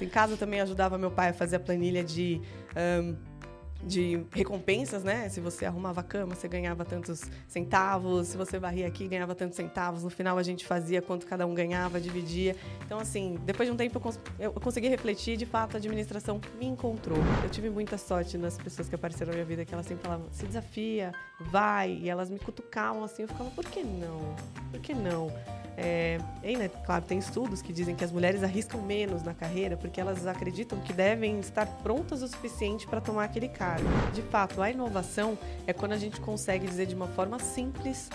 Em casa também ajudava meu pai a fazer a planilha de. Um, de recompensas, né? Se você arrumava a cama, você ganhava tantos centavos. Se você varria aqui, ganhava tantos centavos. No final, a gente fazia quanto cada um ganhava, dividia. Então, assim, depois de um tempo, eu, cons eu consegui refletir de fato, a administração me encontrou. Eu tive muita sorte nas pessoas que apareceram na minha vida, que elas sempre falavam, se desafia, vai. E elas me cutucavam, assim. Eu ficava, por que não? Por que não? É, e, né, claro, tem estudos que dizem que as mulheres arriscam menos na carreira porque elas acreditam que devem estar prontas o suficiente para tomar aquele cargo. De fato, a inovação é quando a gente consegue dizer de uma forma simples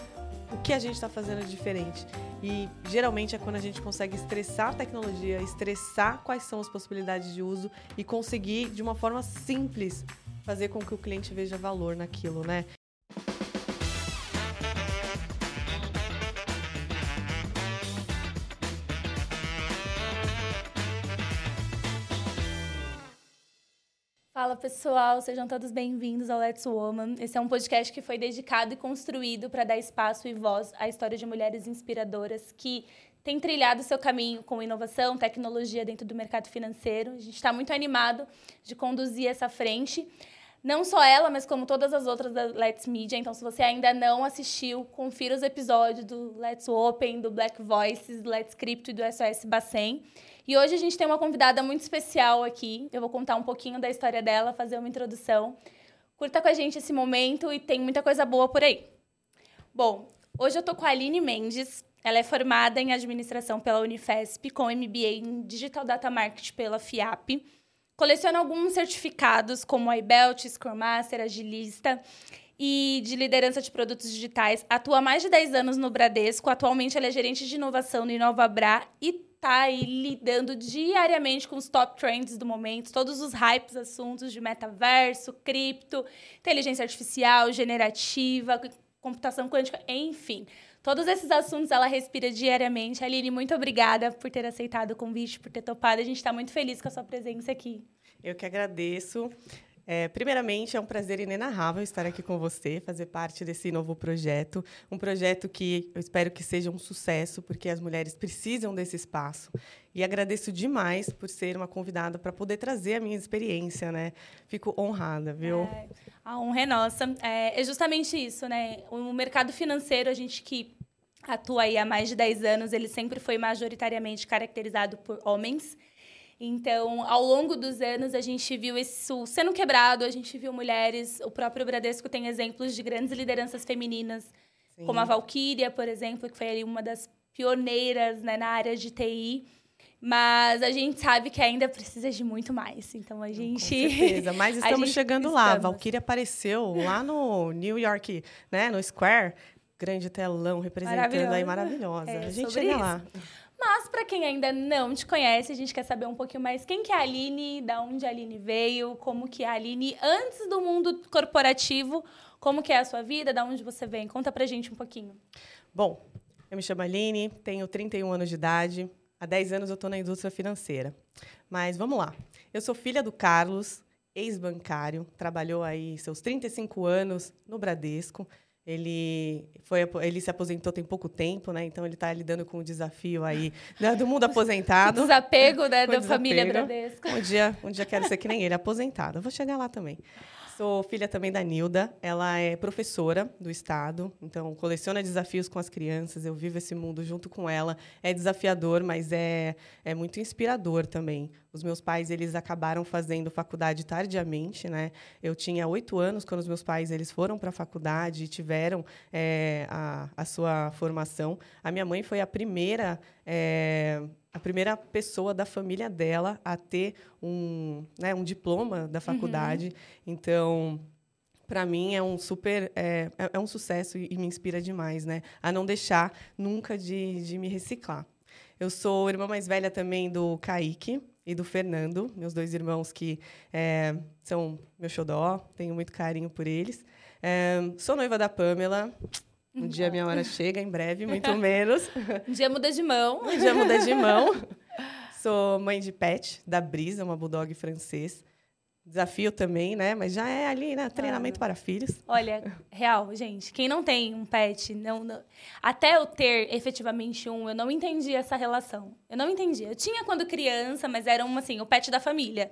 o que a gente está fazendo de diferente. E geralmente é quando a gente consegue estressar a tecnologia, estressar quais são as possibilidades de uso e conseguir, de uma forma simples, fazer com que o cliente veja valor naquilo, né? Fala pessoal, sejam todos bem-vindos ao Let's Woman. Esse é um podcast que foi dedicado e construído para dar espaço e voz à história de mulheres inspiradoras que têm trilhado seu caminho com inovação, tecnologia dentro do mercado financeiro. A gente está muito animado de conduzir essa frente. Não só ela, mas como todas as outras da Let's Media. Então, se você ainda não assistiu, confira os episódios do Let's Open, do Black Voices, do Let's Crypto e do SOS Bacen. E hoje a gente tem uma convidada muito especial aqui. Eu vou contar um pouquinho da história dela, fazer uma introdução. Curta com a gente esse momento e tem muita coisa boa por aí. Bom, hoje eu tô com a Aline Mendes. Ela é formada em administração pela Unifesp, com MBA em Digital Data Marketing pela FIAP. Coleciona alguns certificados, como IBELT, Scrum Master, Agilista e de liderança de produtos digitais. Atua há mais de 10 anos no Bradesco. Atualmente, ela é gerente de inovação no InovaBra e tá aí lidando diariamente com os top trends do momento, todos os hypes, assuntos de metaverso, cripto, inteligência artificial, generativa, computação quântica, enfim. Todos esses assuntos ela respira diariamente. Aline, muito obrigada por ter aceitado o convite, por ter topado. A gente está muito feliz com a sua presença aqui. Eu que agradeço. É, primeiramente, é um prazer inenarrável estar aqui com você, fazer parte desse novo projeto. Um projeto que eu espero que seja um sucesso, porque as mulheres precisam desse espaço. E agradeço demais por ser uma convidada para poder trazer a minha experiência, né? Fico honrada, viu? É, a honra é nossa. É, é justamente isso, né? O mercado financeiro, a gente que atua aí há mais de 10 anos, ele sempre foi majoritariamente caracterizado por homens. Então, ao longo dos anos, a gente viu isso sendo quebrado, a gente viu mulheres, o próprio Bradesco tem exemplos de grandes lideranças femininas, Sim. como a Valkyria, por exemplo, que foi uma das pioneiras né, na área de TI. Mas a gente sabe que ainda precisa de muito mais. Então a gente. Com certeza, mas estamos chegando estamos. lá. A Valkyria apareceu lá no New York, né? No Square. Grande telão representando maravilhosa. aí, maravilhosa. É, a gente chega isso. lá. Mas para quem ainda não te conhece, a gente quer saber um pouquinho mais quem que é a Aline, da onde a Aline veio, como que é a Aline antes do mundo corporativo, como que é a sua vida, da onde você vem. Conta pra gente um pouquinho. Bom, eu me chamo Aline, tenho 31 anos de idade. Há 10 anos eu estou na indústria financeira. Mas vamos lá. Eu sou filha do Carlos, ex-bancário, trabalhou aí seus 35 anos no Bradesco. Ele, foi, ele se aposentou tem pouco tempo, né? Então ele está lidando com o desafio aí né, do mundo aposentado. desapego, né, da desapego. família Bradesco. Um dia, um dia quero ser que nem ele, aposentado. Eu vou chegar lá também. Sou filha também da Nilda. Ela é professora do Estado, então coleciona desafios com as crianças. Eu vivo esse mundo junto com ela. É desafiador, mas é, é muito inspirador também. Os meus pais eles acabaram fazendo faculdade tardiamente, né? Eu tinha oito anos quando os meus pais eles foram para a faculdade e tiveram é, a, a sua formação. A minha mãe foi a primeira é, a primeira pessoa da família dela a ter um, né, um diploma da faculdade. Uhum. Então, para mim é um super é, é, é um sucesso e, me inspira demais, né? A não deixar nunca de, de me reciclar. Eu sou irmã mais velha também do Kaique e do Fernando, meus dois irmãos que é, são meu xodó, tenho muito carinho por eles. É, sou noiva da Pamela, um dia minha hora chega, em breve, muito menos. Um dia muda de mão. Um dia muda de mão. Sou mãe de pet, da Brisa, uma bulldog francês. Desafio também, né? Mas já é ali, né? Treinamento para filhos. Olha, real, gente. Quem não tem um pet, não, não, até eu ter efetivamente um, eu não entendi essa relação. Eu não entendi. Eu tinha quando criança, mas era um, assim, o pet da família.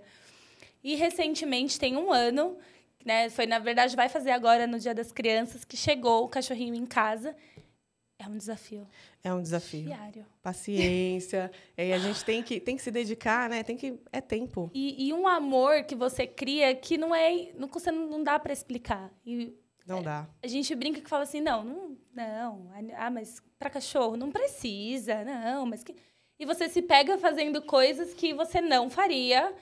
E recentemente, tem um ano, né? Foi, na verdade, vai fazer agora no Dia das Crianças, que chegou o cachorrinho em casa. É um desafio. É um desafio. Diário. Paciência. e a gente tem que, tem que se dedicar, né? Tem que. É tempo. E, e um amor que você cria que não é. Não, você não dá para explicar. E, não dá. A gente brinca que fala assim, não, não, não. Ah, mas para cachorro não precisa, não, mas que. E você se pega fazendo coisas que você não faria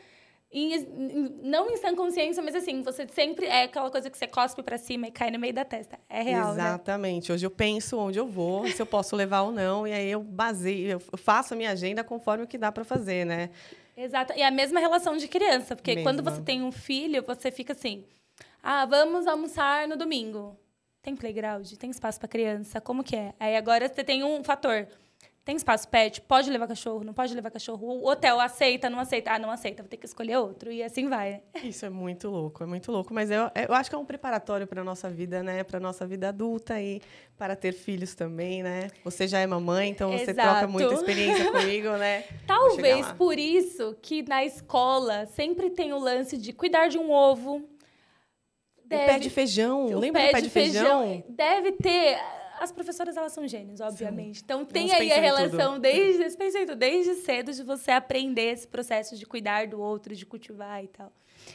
em, não em sã consciência, mas assim, você sempre é aquela coisa que você cospe para cima e cai no meio da testa. É real. Né? Exatamente. Né? Hoje eu penso onde eu vou, se eu posso levar ou não, e aí eu baseio, eu faço a minha agenda conforme o que dá para fazer, né? Exato. E a mesma relação de criança, porque Mesma. quando você tem um filho, você fica assim: ah, vamos almoçar no domingo. Tem playground? Tem espaço para criança? Como que é? Aí agora você tem um fator tem espaço pet? Pode levar cachorro? Não pode levar cachorro? O hotel aceita? Não aceita? Ah, não aceita, vou ter que escolher outro. E assim vai. Isso é muito louco, é muito louco. Mas eu, eu acho que é um preparatório para a nossa vida, né? Para a nossa vida adulta e para ter filhos também, né? Você já é mamãe, então você Exato. troca muita experiência comigo, né? Talvez por isso que na escola sempre tem o lance de cuidar de um ovo. Deve, o pé de feijão, lembra do pé de feijão? feijão? Deve ter as professoras, elas são gênios, obviamente. Sim. Então, tem aí a relação desde, desde, desde cedo de você aprender esse processo de cuidar do outro, de cultivar e tal.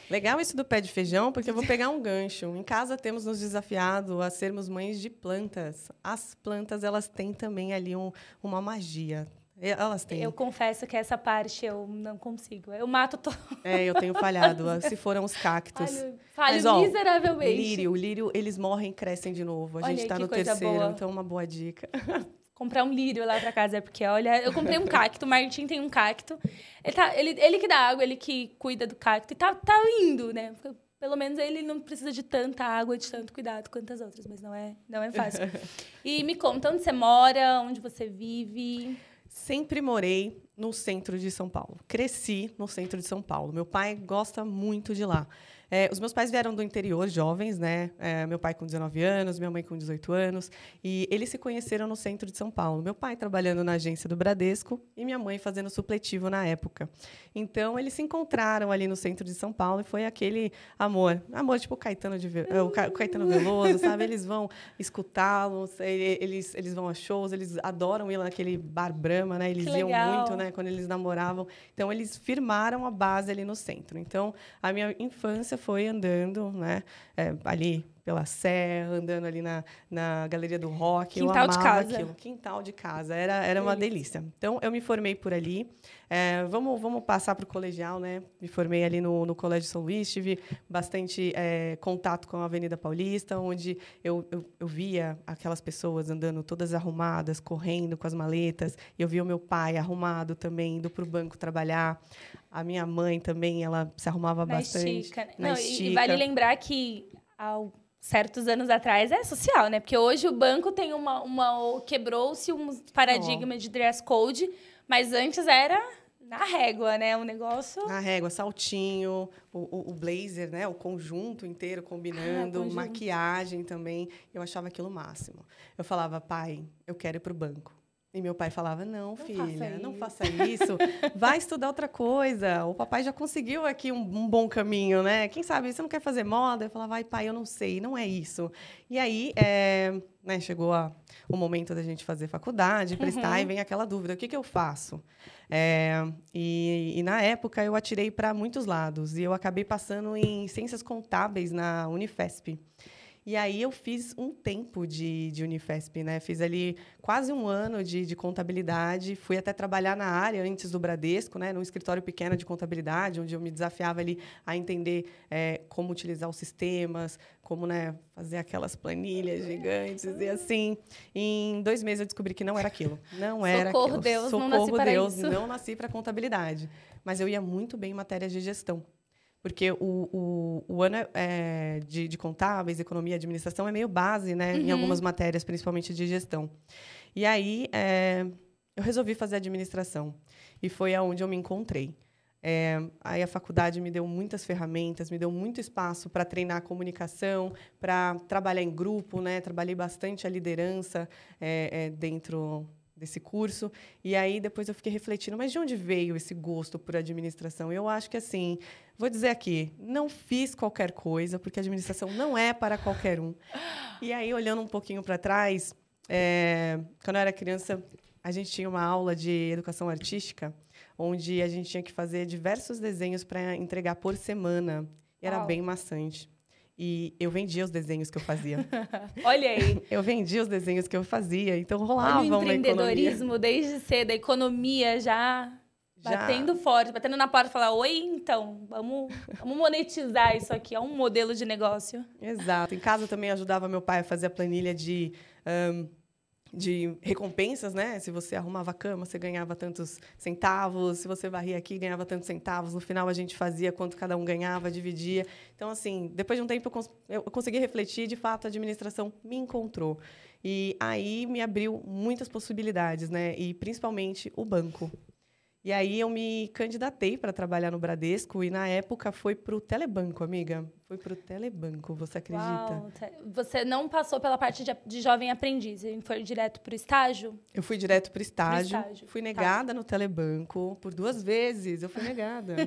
Legal isso do pé de feijão, porque eu vou pegar um gancho. Em casa temos nos desafiado a sermos mães de plantas. As plantas, elas têm também ali um, uma magia. Elas têm. Eu confesso que essa parte eu não consigo. Eu mato todo. É, eu tenho falhado. Se foram os cactos. Falho, falho Mas, ó, miseravelmente. Lírio, lírio, eles morrem e crescem de novo. A olha, gente está no terceiro, boa. então uma boa dica. Comprar um lírio lá para casa, porque olha, eu comprei um cacto, o Martim tem um cacto. Ele, tá, ele, ele que dá água, ele que cuida do cacto e tá, tá indo, né? Pelo menos ele não precisa de tanta água, de tanto cuidado quanto as outras, mas não é, não é fácil. e me conta onde você mora, onde você vive. Sempre morei no centro de São Paulo. Cresci no centro de São Paulo. Meu pai gosta muito de lá. É, os meus pais vieram do interior, jovens, né? É, meu pai com 19 anos, minha mãe com 18 anos. E eles se conheceram no centro de São Paulo. Meu pai trabalhando na agência do Bradesco e minha mãe fazendo supletivo na época. Então, eles se encontraram ali no centro de São Paulo e foi aquele amor. Amor tipo Caetano, de, o Caetano Veloso, sabe? Eles vão escutá-los, eles, eles vão a shows, eles adoram ir lá naquele bar Brahma, né? Eles iam muito, né? Quando eles namoravam. Então, eles firmaram a base ali no centro. Então, a minha infância foi andando, né? É, ali pela Serra, andando ali na, na Galeria do Rock. Quintal de casa. Aquilo. Quintal de casa. Era, era uma delícia. Então, eu me formei por ali. É, vamos, vamos passar para o colegial, né? Me formei ali no, no Colégio São Luís, tive bastante é, contato com a Avenida Paulista, onde eu, eu, eu, via aquelas pessoas andando todas arrumadas, correndo com as maletas. E eu via o meu pai arrumado também, indo para o banco trabalhar. A minha mãe também, ela se arrumava na bastante. Estica, né? Não, e vale lembrar que ao certos anos atrás é social, né? Porque hoje o banco tem uma. uma quebrou-se um paradigma oh. de dress code, mas antes era na régua, né? Um negócio. Na régua, saltinho, o, o blazer, né? O conjunto inteiro combinando, ah, maquiagem também. Eu achava aquilo o máximo. Eu falava, pai, eu quero ir para o banco. E meu pai falava: Não, não filha, faça não faça isso. Vai estudar outra coisa. O papai já conseguiu aqui um, um, bom caminho, né? Quem sabe você não quer fazer moda? Eu falava: Ai, pai, eu não sei, não é isso. E aí, é, né, chegou a, o momento da gente fazer faculdade, prestar, uhum. e vem aquela dúvida: o que, que eu faço? É, e, e, na época eu atirei para muitos lados. E eu acabei passando em ciências contábeis na Unifesp. E aí eu fiz um tempo de, de Unifesp, né? Fiz ali quase um ano de, de contabilidade. Fui até trabalhar na área antes do Bradesco, né? Num escritório pequeno de contabilidade, onde eu me desafiava ali a entender é, como utilizar os sistemas, como né, fazer aquelas planilhas gigantes e assim. Em dois meses eu descobri que não era aquilo. Não era Socorro aquilo. Deus, Socorro não nasci Deus, isso. não nasci para contabilidade. Mas eu ia muito bem em matérias de gestão. Porque o, o, o ano é, de, de, contábeis, economia administração é meio base, né? Uhum. Em algumas matérias, principalmente de gestão. E aí, é, eu resolvi fazer administração. E foi aonde eu me encontrei. É, aí a faculdade me deu muitas ferramentas, me deu muito espaço para treinar a comunicação, para trabalhar em grupo, né? Trabalhei bastante a liderança é, é, dentro desse curso. E aí depois eu fiquei refletindo, mas de onde veio esse gosto por administração? Eu acho que assim, vou dizer aqui, não fiz qualquer coisa, porque administração não é para qualquer um. E aí olhando um pouquinho para trás, é, quando eu era criança, a gente tinha uma aula de educação artística onde a gente tinha que fazer diversos desenhos para entregar por semana. E era Uau. bem maçante. E eu vendia os desenhos que eu fazia. Olha aí. Eu vendia os desenhos que eu fazia, então rolava Olha o empreendedorismo desde cedo, a economia já, já, batendo forte, batendo na porta, falar: "Oi, então, vamos, vamos monetizar isso aqui, é um modelo de negócio". Exato. Em casa eu também ajudava meu pai a fazer a planilha de um, de recompensas, né? Se você arrumava a cama, você ganhava tantos centavos. Se você varria aqui, ganhava tantos centavos. No final, a gente fazia quanto cada um ganhava, dividia. Então, assim, depois de um tempo, eu, cons eu consegui refletir. De fato, a administração me encontrou. E aí me abriu muitas possibilidades, né? E principalmente o banco. E aí eu me candidatei para trabalhar no Bradesco e na época foi para o Telebanco, amiga. Foi para o Telebanco, você acredita? Uau, você não passou pela parte de, de jovem aprendiz, foi direto para o estágio? Eu fui direto para o estágio. estágio. Fui tá. negada tá. no Telebanco por duas vezes. Eu fui negada.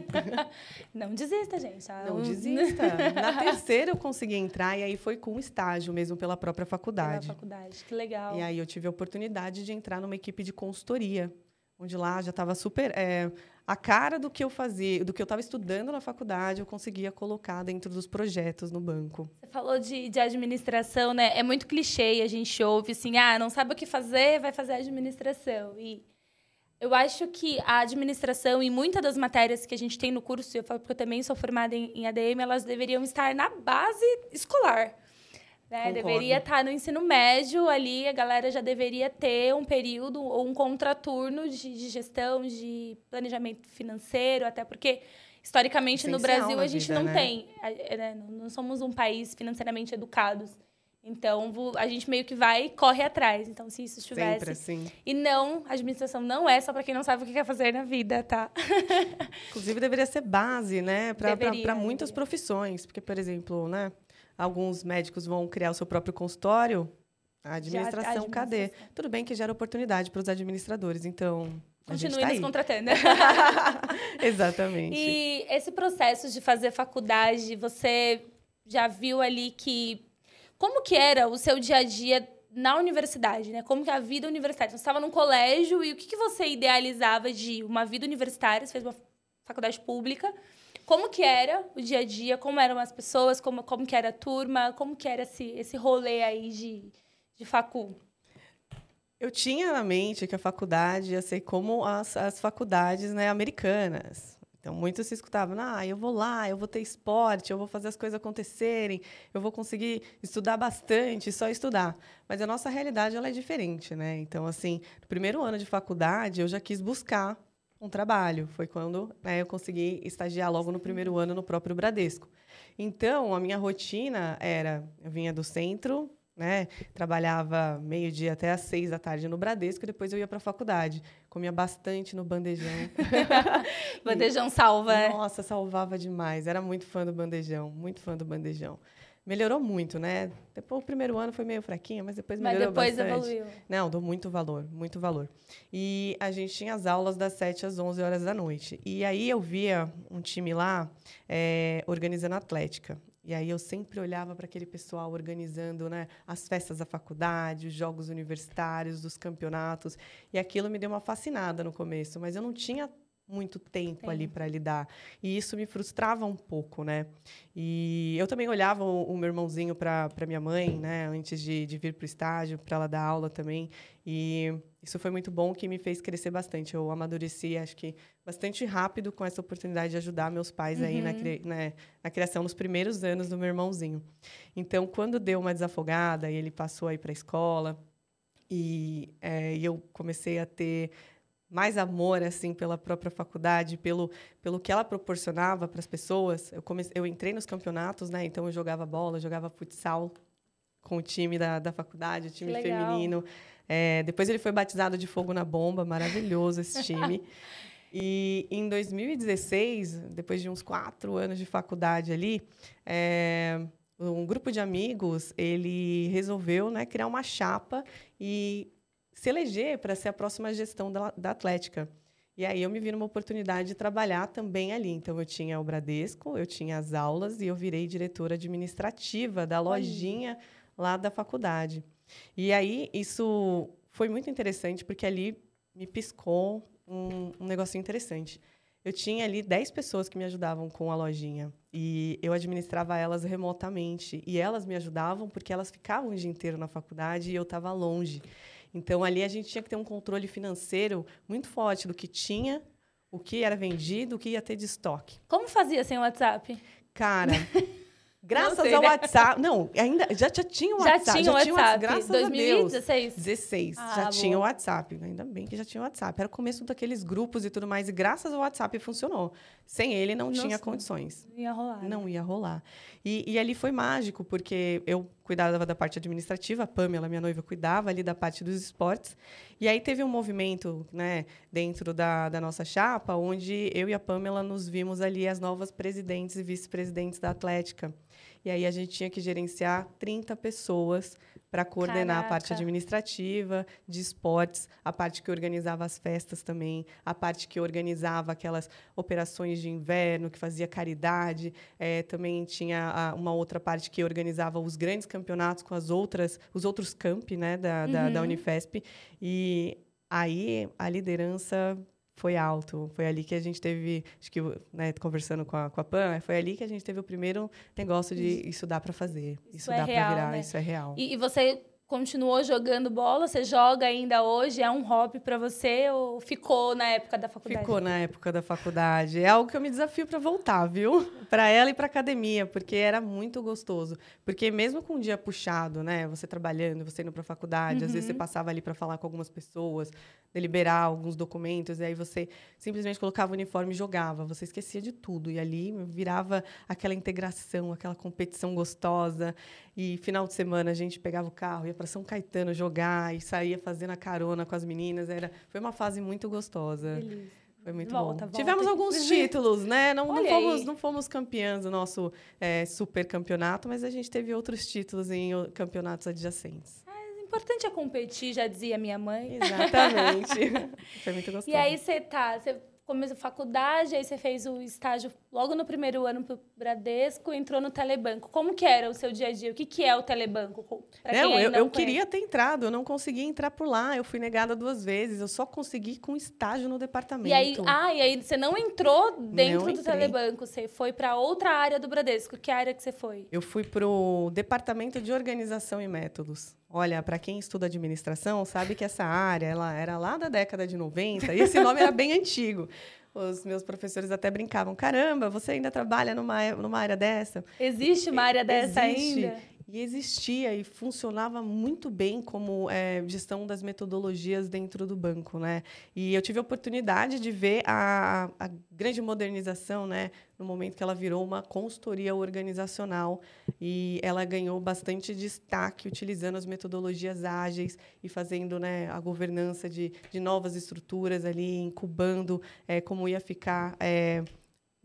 não desista, gente. Ah, não desista. Na terceira eu consegui entrar e aí foi com estágio mesmo pela própria faculdade. Pela faculdade, que legal. E aí eu tive a oportunidade de entrar numa equipe de consultoria onde lá já estava super é, a cara do que eu fazia, do que eu estava estudando na faculdade, eu conseguia colocar dentro dos projetos no banco. Você falou de, de administração, né? É muito clichê, a gente ouve assim, ah, não sabe o que fazer, vai fazer administração. E eu acho que a administração e muitas das matérias que a gente tem no curso, eu falo porque eu também sou formada em, em ADM, elas deveriam estar na base escolar. Né? Deveria estar tá no ensino médio ali, a galera já deveria ter um período ou um contraturno de, de gestão, de planejamento financeiro, até porque historicamente no Brasil a gente vida, não né? tem, né? não somos um país financeiramente educados. Então, a gente meio que vai e corre atrás. Então, se isso estivesse. Sempre assim. E não, a administração não é só para quem não sabe o que quer fazer na vida, tá? Inclusive, deveria ser base, né? Para muitas profissões. Porque, por exemplo, né? Alguns médicos vão criar o seu próprio consultório. A administração, Já, a administração. cadê? Tudo bem que gera oportunidade para os administradores, então. Continue tá nos contratando. Exatamente. E esse processo de fazer faculdade, você já viu ali que. Como que era o seu dia a dia na universidade, né? Como que é a vida universitária? Então, você estava num colégio e o que, que você idealizava de uma vida universitária? Você fez uma faculdade pública. Como que era o dia a dia? Como eram as pessoas? Como, como que era a turma? Como que era esse, esse rolê aí de, de facul? Eu tinha na mente que a faculdade ia ser como as, as faculdades né, americanas. Então, muitos se escutavam, ah, eu vou lá, eu vou ter esporte, eu vou fazer as coisas acontecerem, eu vou conseguir estudar bastante, só estudar. Mas a nossa realidade ela é diferente, né? Então, assim, no primeiro ano de faculdade, eu já quis buscar um trabalho. Foi quando né, eu consegui estagiar logo no primeiro ano no próprio Bradesco. Então, a minha rotina era: eu vinha do centro, né, trabalhava meio-dia até às seis da tarde no Bradesco, e depois eu ia para a faculdade. Comia bastante no bandejão. bandejão salva, é? Nossa, salvava demais. Era muito fã do bandejão, muito fã do bandejão melhorou muito, né? Depois o primeiro ano foi meio fraquinho, mas depois melhorou mas depois bastante. evoluiu. Não, dou muito valor, muito valor. E a gente tinha as aulas das 7 às 11 horas da noite. E aí eu via um time lá é, organizando atlética. E aí eu sempre olhava para aquele pessoal organizando né, as festas da faculdade, os jogos universitários, os campeonatos. E aquilo me deu uma fascinada no começo, mas eu não tinha muito tempo ali para lidar. E isso me frustrava um pouco, né? E eu também olhava o, o meu irmãozinho para minha mãe, né? Antes de, de vir para o estágio, para ela dar aula também. E isso foi muito bom, que me fez crescer bastante. Eu amadureci, acho que, bastante rápido com essa oportunidade de ajudar meus pais uhum. aí na, uhum. né, na criação nos primeiros anos do meu irmãozinho. Então, quando deu uma desafogada e ele passou aí para a escola, e, é, e eu comecei a ter mais amor assim pela própria faculdade, pelo pelo que ela proporcionava para as pessoas. Eu comecei, eu entrei nos campeonatos, né? Então eu jogava bola, jogava futsal com o time da, da faculdade, o time feminino. É, depois ele foi batizado de fogo na bomba, maravilhoso esse time. E em 2016, depois de uns quatro anos de faculdade ali, é, um grupo de amigos ele resolveu né, criar uma chapa e se eleger para ser a próxima gestão da, da Atlética. E aí eu me vi numa oportunidade de trabalhar também ali. Então eu tinha o Bradesco, eu tinha as aulas e eu virei diretora administrativa da lojinha lá da faculdade. E aí isso foi muito interessante porque ali me piscou um, um negocinho interessante. Eu tinha ali 10 pessoas que me ajudavam com a lojinha. E eu administrava elas remotamente. E elas me ajudavam porque elas ficavam o dia inteiro na faculdade e eu estava longe. Então, ali a gente tinha que ter um controle financeiro muito forte do que tinha, o que era vendido, o que ia ter de estoque. Como fazia sem o WhatsApp? Cara. Graças sei, ao né? WhatsApp. Não, ainda já, já tinha o WhatsApp. Já tinha o WhatsApp. Tinha, graças 2016? a Deus. 16. Ah, já boa. tinha o WhatsApp. Ainda bem que já tinha o WhatsApp. Era o começo daqueles grupos e tudo mais. E graças ao WhatsApp funcionou. Sem ele, não Nossa, tinha condições. Não ia rolar. Não né? ia rolar. E, e ali foi mágico, porque eu cuidava da parte administrativa, a Pamela, minha noiva, cuidava ali da parte dos esportes. E aí teve um movimento né, dentro da, da nossa chapa, onde eu e a Pamela nos vimos ali as novas presidentes e vice-presidentes da Atlética. E aí a gente tinha que gerenciar 30 pessoas para coordenar Caraca. a parte administrativa, de esportes, a parte que organizava as festas também, a parte que organizava aquelas operações de inverno, que fazia caridade. É, também tinha a, uma outra parte que organizava os grandes campeonatos com as outras, os outros campi né, da, da, uhum. da Unifesp. E aí a liderança foi alto. Foi ali que a gente teve, acho que, né, conversando com a, com a Pan, foi ali que a gente teve o primeiro negócio de isso dá para fazer, isso, isso é dá é para virar, né? isso é real. E, e, você continuou jogando bola? Você joga ainda hoje? É um hobby para você ou ficou na época da faculdade? Ficou na época da faculdade. É algo que eu me desafio para voltar, viu? para ela e para academia, porque era muito gostoso. Porque mesmo com um dia puxado, né, você trabalhando, você indo para faculdade, uhum. às vezes você uhum. passava ali para falar com algumas pessoas, deliberar alguns documentos, e aí você simplesmente colocava o uniforme e jogava. Você esquecia de tudo e ali virava aquela integração, aquela competição gostosa. E final de semana a gente pegava o carro, ia para São Caetano jogar e saía fazendo a carona com as meninas. Era, foi uma fase muito gostosa. Foi muito volta, bom. Volta. Tivemos alguns títulos, né? Não, não, fomos, não fomos campeãs do nosso é, super campeonato, mas a gente teve outros títulos em campeonatos adjacentes. É, importante é competir, já dizia minha mãe. Exatamente. Foi muito gostoso. E aí você tá, você começou a faculdade, aí você fez o estágio logo no primeiro ano para o Bradesco, entrou no Telebanco. Como que era o seu dia a dia? O que, que é o Telebanco? Não, eu, eu queria ter entrado, eu não consegui entrar por lá. Eu fui negada duas vezes, eu só consegui com estágio no departamento. E aí, ah, e aí você não entrou dentro não do Telebanco, você foi para outra área do Bradesco. Que área que você foi? Eu fui para o departamento de organização e métodos. Olha, para quem estuda administração, sabe que essa área ela era lá da década de 90 e esse nome era bem antigo. Os meus professores até brincavam: caramba, você ainda trabalha numa, numa área dessa? Existe uma área dessa Existe. ainda? E existia e funcionava muito bem como é, gestão das metodologias dentro do banco, né? E eu tive a oportunidade de ver a, a grande modernização, né? No momento que ela virou uma consultoria organizacional e ela ganhou bastante destaque utilizando as metodologias ágeis e fazendo, né, a governança de, de novas estruturas ali, incubando é, como ia ficar é,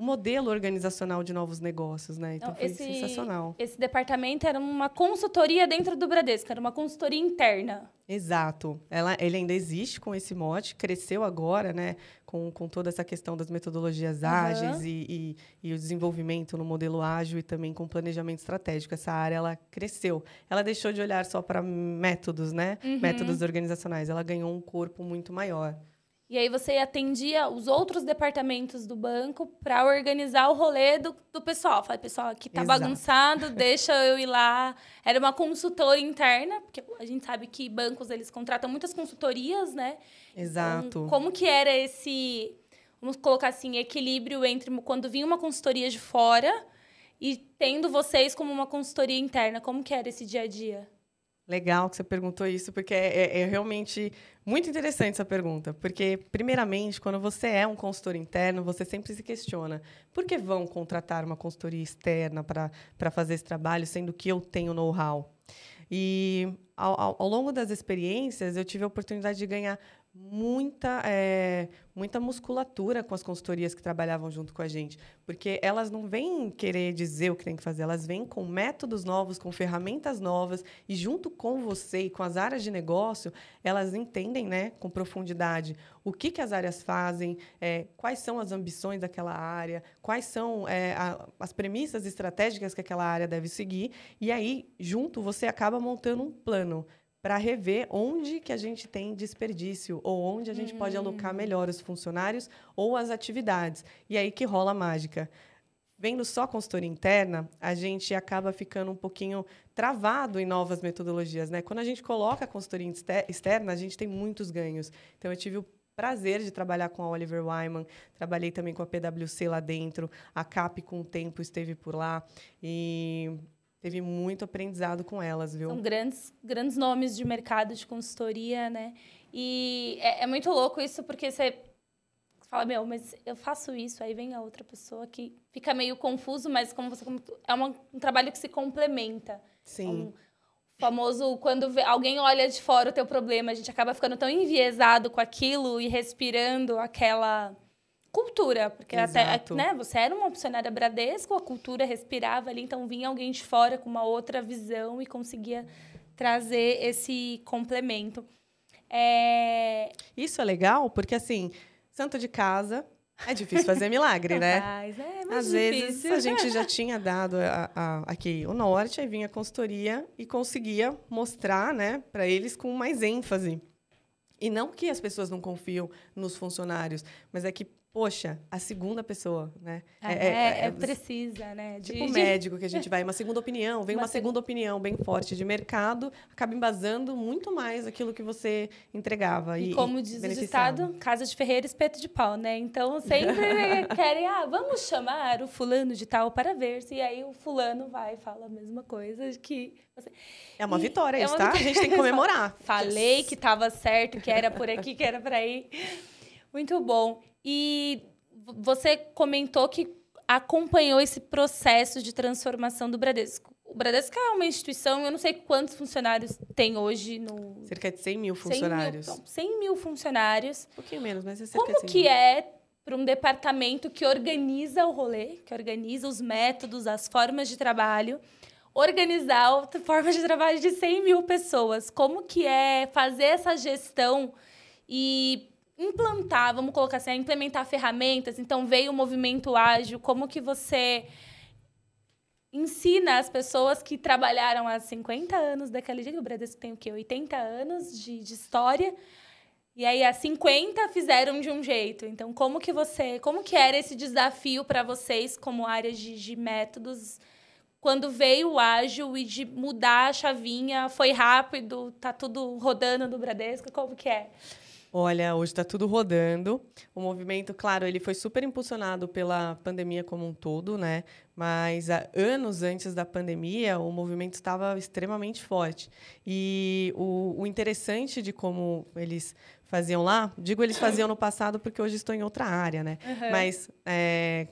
um modelo organizacional de novos negócios, né? Então, foi esse, sensacional. Esse departamento era uma consultoria dentro do Bradesco, era uma consultoria interna. Exato. Ela, ele ainda existe com esse mote, cresceu agora, né? Com, com toda essa questão das metodologias uhum. ágeis e, e, e, o desenvolvimento no modelo ágil e também com planejamento estratégico. Essa área ela cresceu. Ela deixou de olhar só para métodos, né? Uhum. Métodos organizacionais. Ela ganhou um corpo muito maior. E aí você atendia os outros departamentos do banco para organizar o rolê do, do pessoal. Falei, pessoal, aqui tá Exato. bagunçado, deixa eu ir lá. Era uma consultora interna, porque a gente sabe que bancos eles contratam muitas consultorias, né? Exato. Então, como que era esse, vamos colocar assim, equilíbrio entre quando vinha uma consultoria de fora e tendo vocês como uma consultoria interna, como que era esse dia a dia? Legal que você perguntou isso, porque é, é, é, realmente muito interessante essa pergunta. Porque, primeiramente, quando você é um consultor interno, você sempre se questiona por que vão contratar uma consultoria externa para fazer esse trabalho, sendo que eu tenho know-how. E, ao, ao, ao longo das experiências, eu tive a oportunidade de ganhar muita, é, muita musculatura com as consultorias que trabalhavam junto com a gente. Porque elas não vêm querer dizer o que tem que fazer, elas vêm com métodos novos, com ferramentas novas, e junto com você e com as áreas de negócio, elas entendem né, com profundidade o que, que as áreas fazem, é, quais são as ambições daquela área, quais são é, a, as premissas estratégicas que aquela área deve seguir, e aí, junto, você acaba montando um plano para rever onde que a gente tem desperdício ou onde a gente pode alocar melhor os funcionários ou as atividades. E aí que rola a mágica. Vendo só consultoria interna, a gente acaba ficando um pouquinho travado em novas metodologias. Né? Quando a gente coloca a consultoria externa, a gente tem muitos ganhos. Então, eu tive o prazer de trabalhar com a Oliver Wyman, trabalhei também com a PwC lá dentro, a CAP com o tempo esteve por lá e teve muito aprendizado com elas, viu? São grandes, grandes nomes de mercado de consultoria, né? E é, é muito louco isso, porque você fala, meu, mas eu faço isso, aí vem a outra pessoa que fica meio confuso, mas como você é uma, um trabalho que se complementa. Sim. Um famoso quando alguém olha de fora o teu problema, a gente acaba ficando tão enviesado com aquilo e respirando aquela cultura, porque Exato. até, né, você era uma opcionária Bradesco, a cultura respirava ali, então vinha alguém de fora com uma outra visão e conseguia trazer esse complemento. É... Isso é legal, porque assim, santo de casa é difícil fazer milagre, né? Mas é Às difícil. vezes a gente já tinha dado a, a, aqui o norte, aí vinha a consultoria e conseguia mostrar, né, para eles com mais ênfase. E não que as pessoas não confiam nos funcionários, mas é que poxa, a segunda pessoa, né? É, é, é, é precisa, né? De, tipo de... médico que a gente vai, uma segunda opinião, vem uma, uma segunda opinião bem forte de mercado, acaba embasando muito mais aquilo que você entregava. E, e como diz o ditado, casa de ferreiro, espeto de pau, né? Então, sempre querem, ah, vamos chamar o fulano de tal para ver se aí o fulano vai e fala a mesma coisa que... Você... É uma e vitória é isso, tá? A gente tem que comemorar. Falei que estava certo, que era por aqui, que era para ir. Muito bom. E você comentou que acompanhou esse processo de transformação do Bradesco. O Bradesco é uma instituição, eu não sei quantos funcionários tem hoje no... Cerca de 100 mil funcionários. 100 mil, 100 mil funcionários. Um pouquinho menos, mas é cerca Como de 100 que mil. é para um departamento que organiza o rolê, que organiza os métodos, as formas de trabalho, organizar a forma de trabalho de 100 mil pessoas? Como que é fazer essa gestão e implantar, vamos colocar assim, implementar ferramentas. Então veio o movimento ágil, como que você ensina as pessoas que trabalharam há 50 anos daquele dia, o Bradesco tem o quê? 80 anos de, de história. E aí, há 50 fizeram de um jeito. Então, como que você. Como que era esse desafio para vocês, como área de, de métodos, quando veio o ágil e de mudar a chavinha, foi rápido, tá tudo rodando no Bradesco? Como que é? Olha, hoje está tudo rodando. O movimento, claro, ele foi super impulsionado pela pandemia como um todo, né? Mas há anos antes da pandemia, o movimento estava extremamente forte. E o, o interessante de como eles faziam lá, digo eles faziam no passado porque hoje estou em outra área, né? Uhum. Mas é,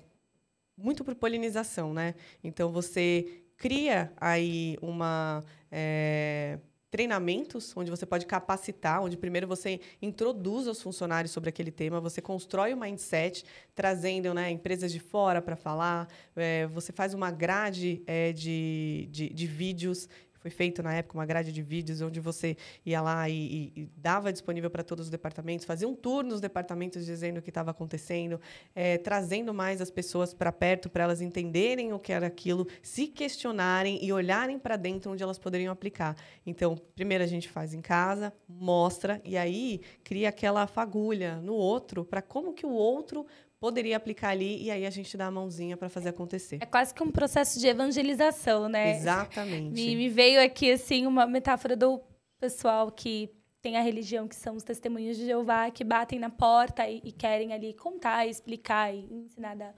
muito por polinização, né? Então você cria aí uma é, treinamentos onde você pode capacitar, onde primeiro você introduz os funcionários sobre aquele tema, você constrói o mindset, trazendo né, empresas de fora para falar, é, você faz uma grade é, de, de, de vídeos foi feito na época uma grade de vídeos onde você ia lá e, e, e dava disponível para todos os departamentos, fazia um tour nos departamentos dizendo o que estava acontecendo, é, trazendo mais as pessoas para perto para elas entenderem o que era aquilo, se questionarem e olharem para dentro onde elas poderiam aplicar. Então, primeiro a gente faz em casa, mostra e aí cria aquela fagulha no outro para como que o outro poderia aplicar ali e aí a gente dá a mãozinha para fazer acontecer. É quase que um processo de evangelização, né? Exatamente. Me, me veio aqui assim uma metáfora do pessoal que tem a religião que são os testemunhos de Jeová que batem na porta e, e querem ali contar, explicar e ensinar da,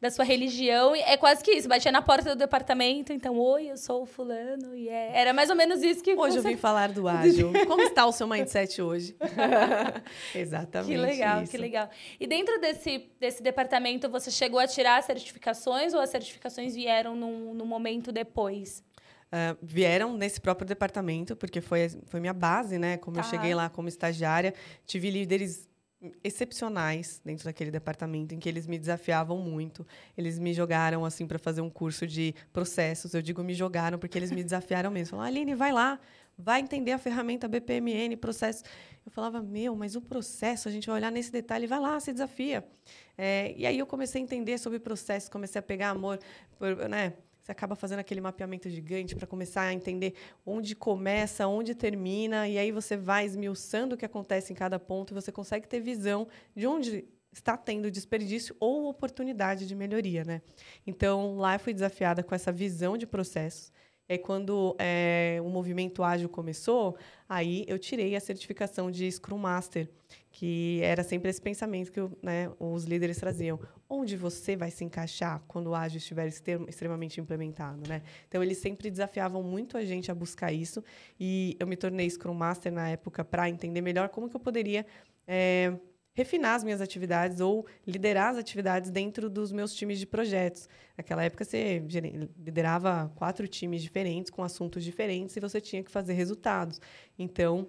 da sua religião. E é quase que isso, batia na porta do departamento, então, oi, eu sou o fulano. E é, era mais ou menos isso que Hoje eu vim falar do ágil. Como está o seu mindset hoje? Exatamente. Que legal, isso. que legal. E dentro desse, desse departamento, você chegou a tirar certificações ou as certificações vieram num, num momento depois? Uh, vieram nesse próprio departamento, porque foi, foi minha base, né? Como tá. eu cheguei lá como estagiária, tive líderes excepcionais dentro daquele departamento em que eles me desafiavam muito. Eles me jogaram assim para fazer um curso de processos. Eu digo me jogaram porque eles me desafiaram mesmo. Falaram, Aline, vai lá, vai entender a ferramenta BPMN, processo. Eu falava, meu, mas o processo, a gente vai olhar nesse detalhe, vai lá, se desafia. É, e aí eu comecei a entender sobre processo, comecei a pegar amor, por, né? Você acaba fazendo aquele mapeamento gigante para começar a entender onde começa, onde termina, e aí você vai esmiuçando o que acontece em cada ponto e você consegue ter visão de onde está tendo desperdício ou oportunidade de melhoria, né? Então, lá eu fui desafiada com essa visão de processos. Aí, quando é, o movimento ágil começou, aí eu tirei a certificação de Scrum Master, que era sempre esse pensamento que né, os líderes traziam. Onde você vai se encaixar quando o ágil estiver extremamente implementado? Né? Então, eles sempre desafiavam muito a gente a buscar isso. E eu me tornei Scrum Master na época para entender melhor como que eu poderia... É, refinar as minhas atividades ou liderar as atividades dentro dos meus times de projetos. Naquela época, você liderava quatro times diferentes, com assuntos diferentes, e você tinha que fazer resultados. Então,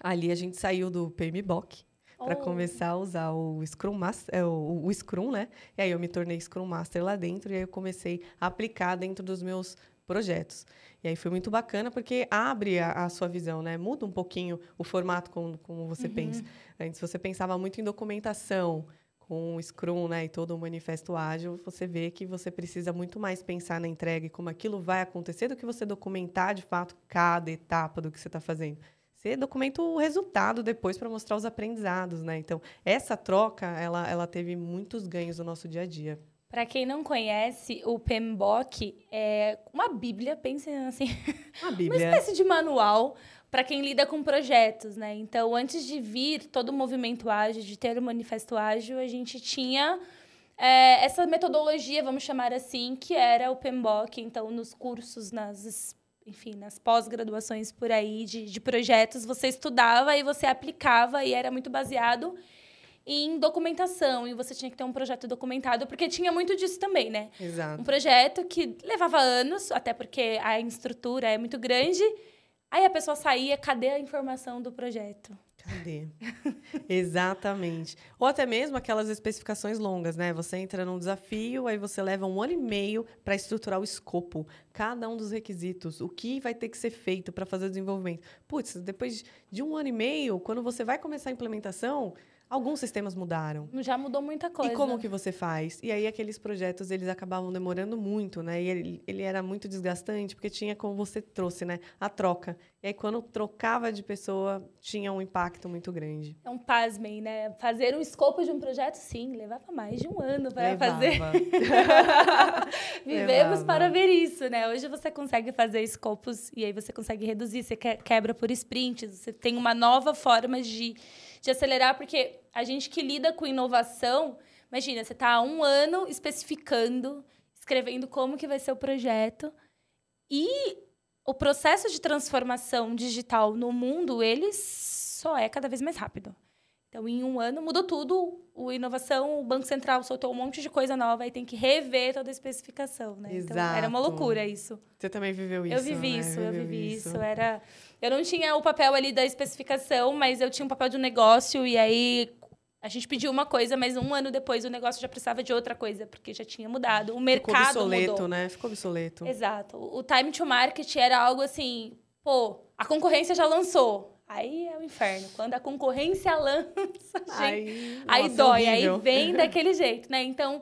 ali a gente saiu do PMBOK, para oh. começar a usar o Scrum Master, é, o, o, Scrum, né? E aí eu me tornei Scrum Master lá dentro e aí eu comecei a aplicar dentro dos meus projetos. E aí foi muito bacana porque abre a, a sua visão, né? Muda um pouquinho o formato como, como você uhum. pensa. Antes você pensava muito em documentação, com o Scrum né, e todo o manifesto ágil, você vê que você precisa muito mais pensar na entrega e como aquilo vai acontecer do que você documentar de fato cada etapa do que você está fazendo. Você documenta o resultado depois para mostrar os aprendizados, né? Então, essa troca, ela, ela teve muitos ganhos no nosso dia a dia. Para quem não conhece, o PMBOK é uma bíblia, pensem assim, uma, bíblia. uma espécie de manual para quem lida com projetos, né? Então, antes de vir todo o movimento ágil, de ter o manifesto ágil, a gente tinha é, essa metodologia, vamos chamar assim, que era o PMBOK. Então, nos cursos, nas enfim, nas pós-graduações por aí de, de projetos, você estudava e você aplicava e era muito baseado em documentação e você tinha que ter um projeto documentado, porque tinha muito disso também, né? Exato. Um projeto que levava anos, até porque a estrutura é muito grande. Aí a pessoa saía, cadê a informação do projeto? Cadê? Exatamente. Ou até mesmo aquelas especificações longas, né? Você entra num desafio, aí você leva um ano e meio para estruturar o escopo, cada um dos requisitos, o que vai ter que ser feito para fazer o desenvolvimento. Putz, depois de um ano e meio, quando você vai começar a implementação, Alguns sistemas mudaram. Já mudou muita coisa. E como que você faz? E aí aqueles projetos, eles acabavam demorando muito, né? E ele, ele era muito desgastante, porque tinha, como você trouxe, né? A troca. E aí quando trocava de pessoa, tinha um impacto muito grande. É um pasmem, né? Fazer um escopo de um projeto, sim, levava mais de um ano para fazer. Vivemos levava. para ver isso, né? Hoje você consegue fazer escopos e aí você consegue reduzir, você quebra por sprints, você tem uma nova forma de de acelerar, porque a gente que lida com inovação, imagina, você está há um ano especificando, escrevendo como que vai ser o projeto, e o processo de transformação digital no mundo, ele só é cada vez mais rápido. Então, em um ano, mudou tudo. O inovação, o Banco Central soltou um monte de coisa nova e tem que rever toda a especificação, né? Exato. Então, era uma loucura isso. Você também viveu isso, Eu vivi né? isso, eu vivi isso. isso. Era... Eu não tinha o papel ali da especificação, mas eu tinha um papel de um negócio e aí a gente pediu uma coisa, mas um ano depois o negócio já precisava de outra coisa, porque já tinha mudado. O mercado Ficou obsoleto, mudou. né? Ficou obsoleto. Exato. O time to market era algo assim, pô, a concorrência já lançou. Aí é o inferno. Quando a concorrência lança, gente, aí, dói, horrível. aí vem daquele jeito, né? Então,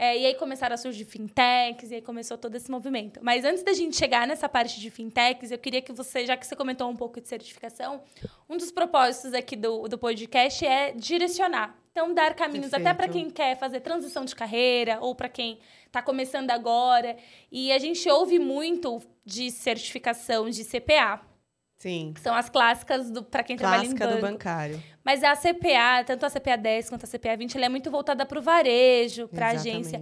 é, e aí começaram a surgir fintechs, e aí começou todo esse movimento. Mas antes da gente chegar nessa parte de fintechs, eu queria que você, já que você comentou um pouco de certificação, um dos propósitos aqui do, do podcast é direcionar. Então, dar caminhos Perfeito. até para quem quer fazer transição de carreira ou para quem está começando agora. E a gente ouve muito de certificação de CPA. Sim. Que são as clássicas para quem Clássica trabalha em banco. do bancário. Mas a CPA, tanto a CPA 10 quanto a CPA 20, ela é muito voltada para o varejo, para a agência.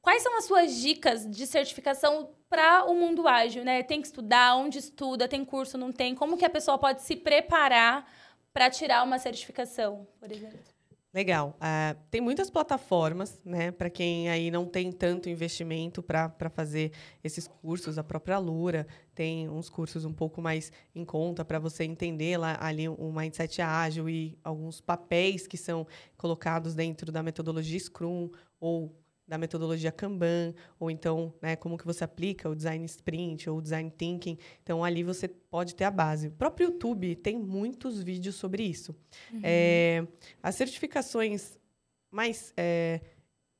Quais são as suas dicas de certificação para o mundo ágil, né? Tem que estudar, onde estuda, tem curso, não tem? Como que a pessoa pode se preparar para tirar uma certificação, por exemplo? Legal. Uh, tem muitas plataformas, né, para quem aí não tem tanto investimento para fazer esses cursos. A própria Lura tem uns cursos um pouco mais em conta para você entender lá ali um mindset ágil e alguns papéis que são colocados dentro da metodologia Scrum ou da metodologia Kanban, ou então, né, como que você aplica o design sprint ou o design thinking. Então, ali você pode ter a base. O próprio YouTube tem muitos vídeos sobre isso. Uhum. É, as certificações mais é,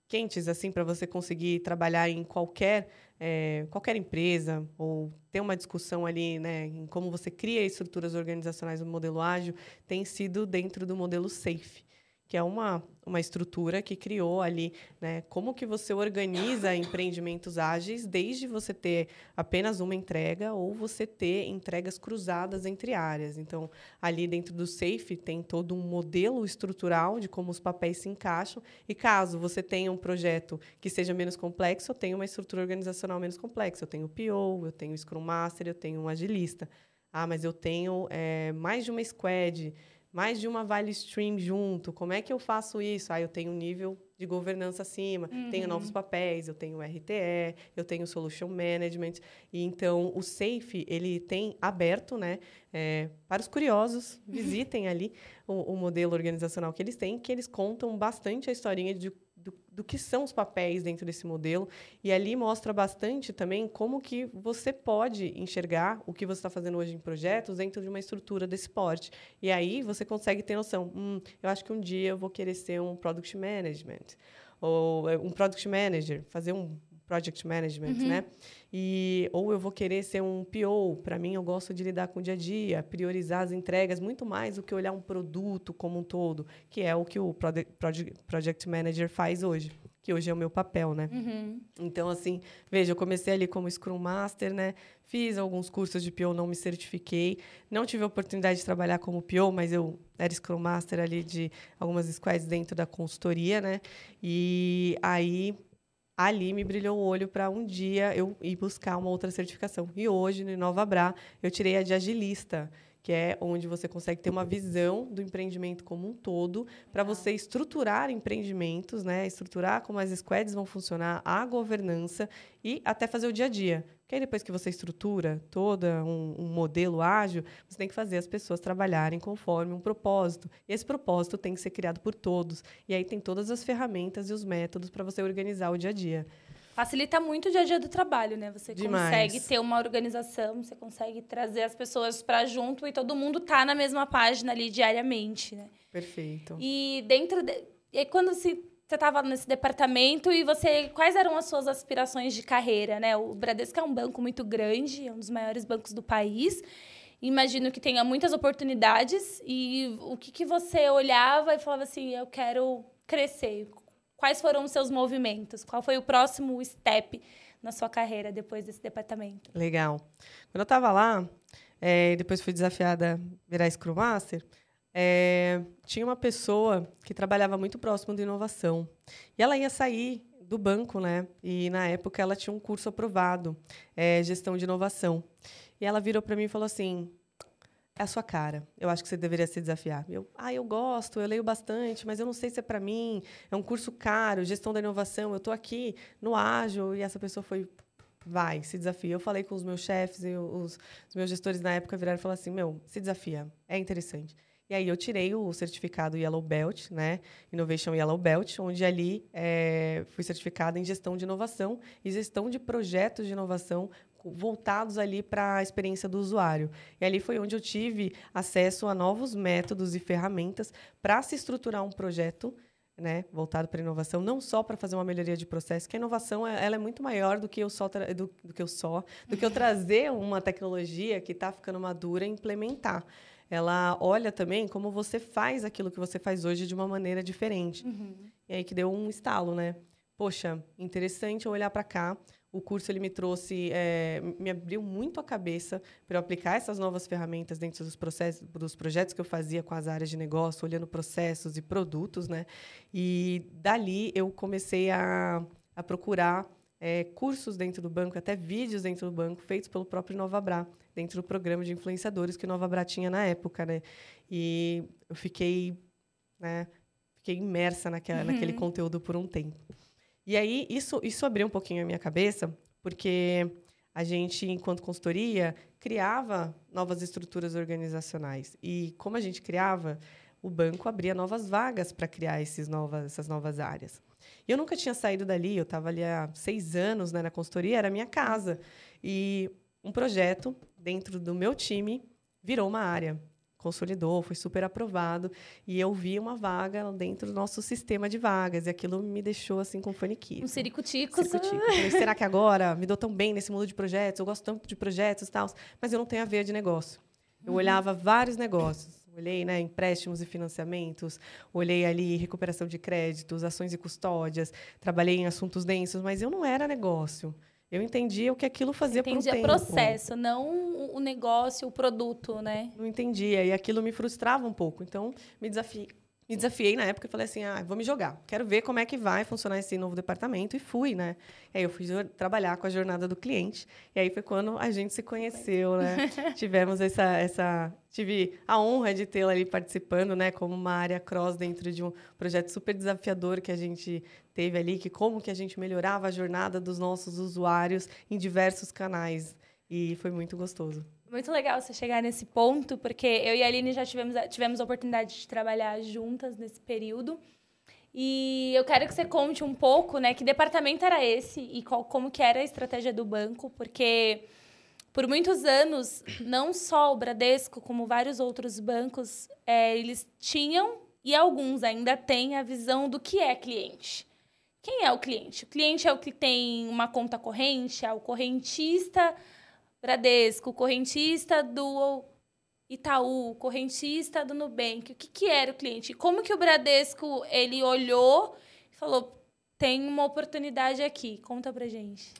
quentes, assim, para você conseguir trabalhar em qualquer, é, qualquer empresa, ou ter uma discussão ali, né, em como você cria estruturas organizacionais no modelo ágil, tem sido dentro do modelo SAFE que é uma, uma estrutura que criou ali, né, como que você organiza empreendimentos ágeis, desde você ter apenas uma entrega ou você ter entregas cruzadas entre áreas. Então, ali dentro do SAFE tem todo um modelo estrutural de como os papéis se encaixam, e caso você tenha um projeto que seja menos complexo, eu tenho uma estrutura organizacional menos complexa. Eu tenho o PO, eu tenho o Scrum Master, eu tenho um agilista. Ah, mas eu tenho é, mais de uma squad, mais de uma value stream junto. Como é que eu faço isso? Ah, eu tenho um nível de governança acima, uhum. tenho novos papéis, eu tenho RTE, eu tenho solution management. E então o Safe ele tem aberto, né, é, para os curiosos visitem ali o, o modelo organizacional que eles têm, que eles contam bastante a historinha de do, que são os papéis dentro desse modelo. E ali mostra bastante também como que você pode enxergar o que você está fazendo hoje em projetos dentro de uma estrutura desse porte. E aí você consegue ter noção. Hum, eu acho que um dia eu vou querer ser um Product Management ou é, um Product Manager, fazer um project management, uhum. né? E ou eu vou querer ser um PO, para mim eu gosto de lidar com o dia a dia, priorizar as entregas muito mais do que olhar um produto como um todo, que é o que o project, manager faz hoje, que hoje é o meu papel, né? Uhum. Então assim, veja, eu comecei ali como Scrum Master, né? Fiz alguns cursos de PO, não me certifiquei, não tive a oportunidade de trabalhar como PO, mas eu era Scrum Master ali de algumas squads dentro da consultoria, né? E aí ali me brilhou o olho para um dia eu ir buscar uma outra certificação. E hoje, no Inova Bra, eu tirei a de agilista, que é onde você consegue ter uma visão do empreendimento como um todo, para você estruturar empreendimentos, né? estruturar como as squads vão funcionar, a governança e até fazer o dia a dia. Porque aí depois que você estrutura todo um, um, modelo ágil, você tem que fazer as pessoas trabalharem conforme um propósito. E esse propósito tem que ser criado por todos. E aí tem todas as ferramentas e os métodos para você organizar o dia a dia. Facilita muito o dia a dia do trabalho, né? Você Demais. consegue ter uma organização, você consegue trazer as pessoas para junto e todo mundo tá na mesma página ali diariamente, né? Perfeito. E dentro de... E quando se você estava nesse departamento e você quais eram as suas aspirações de carreira, né? O Bradesco é um banco muito grande, é um dos maiores bancos do país. Imagino que tenha muitas oportunidades e o que, que você olhava e falava assim, eu quero crescer. Quais foram os seus movimentos? Qual foi o próximo step na sua carreira depois desse departamento? Legal. Quando eu estava lá, é, depois fui desafiada a virar Scrum Master, é, tinha uma pessoa que trabalhava muito próximo de inovação. E ela ia sair do banco, né? E na época ela tinha um curso aprovado, é, gestão de inovação. E ela virou para mim e falou assim: é a sua cara. Eu acho que você deveria se desafiar. Eu, ah, eu gosto, eu leio bastante, mas eu não sei se é para mim. É um curso caro, gestão da inovação. Eu estou aqui no ágil e essa pessoa foi vai, se desafia. Eu falei com os meus chefes e os, os meus gestores na época viraram e falaram assim: meu, se desafia, é interessante. E aí eu tirei o certificado Yellow Belt, né? Innovation Yellow Belt, onde ali é, fui certificada em gestão de inovação e gestão de projetos de inovação voltados ali para a experiência do usuário. E ali foi onde eu tive acesso a novos métodos e ferramentas para se estruturar um projeto né, voltado para inovação, não só para fazer uma melhoria de processo, que a inovação ela é muito maior do que eu só do, do que eu só, do que eu trazer uma tecnologia que está ficando madura e implementar ela olha também como você faz aquilo que você faz hoje de uma maneira diferente. Uhum. E aí que deu um estalo, né? Poxa, interessante eu olhar para cá. O curso ele me trouxe, é, me abriu muito a cabeça para eu aplicar essas novas ferramentas dentro dos processos, dos projetos que eu fazia com as áreas de negócio, olhando processos e produtos, né? E dali eu comecei a, a procurar é, cursos dentro do banco, até vídeos dentro do banco, feitos pelo próprio Novabra, dentro do programa de influenciadores que o Novabra tinha na época, né? E eu fiquei, né? fiquei imersa naquela, uhum. naquele conteúdo por um tempo. E aí, isso, isso abriu um pouquinho a minha cabeça, porque a gente, enquanto consultoria, criava novas estruturas organizacionais. E como a gente criava, o banco abria novas vagas para criar esses novas, essas novas áreas. E eu nunca tinha saído dali, eu estava ali há seis anos né, na consultoria, era a minha casa. E um projeto dentro do meu time virou uma área consolidou, foi super aprovado e eu vi uma vaga dentro do nosso sistema de vagas e aquilo me deixou assim com faniquito. Um ciricutico. Falei, será que agora me dou tão bem nesse mundo de projetos? Eu gosto tanto de projetos e tal, mas eu não tenho a ver de negócio. Eu uhum. olhava vários negócios. Olhei né, empréstimos e financiamentos, olhei ali recuperação de créditos, ações e custódias, trabalhei em assuntos densos, mas eu não era negócio. Eu entendia o que aquilo fazia por um tempo. Entendia processo, não o negócio, o produto, né? Não entendia. E aquilo me frustrava um pouco. Então, me desafiei, me desafiei na época e falei assim: ah, vou me jogar. Quero ver como é que vai funcionar esse novo departamento. E fui, né? Aí eu fui trabalhar com a jornada do cliente. E aí foi quando a gente se conheceu, né? Tivemos essa, essa. Tive a honra de tê-la ali participando, né? Como uma área cross dentro de um projeto super desafiador que a gente teve ali, que como que a gente melhorava a jornada dos nossos usuários em diversos canais. E foi muito gostoso. Muito legal você chegar nesse ponto, porque eu e a Aline já tivemos, tivemos a oportunidade de trabalhar juntas nesse período. E eu quero que você conte um pouco, né, que departamento era esse e qual, como que era a estratégia do banco, porque por muitos anos, não só o Bradesco, como vários outros bancos, é, eles tinham e alguns ainda têm a visão do que é cliente. Quem é o cliente? O cliente é o que tem uma conta corrente, é o correntista Bradesco, correntista do Itaú, correntista do Nubank. O que, que era o cliente? Como que o Bradesco ele olhou e falou: tem uma oportunidade aqui? Conta pra gente.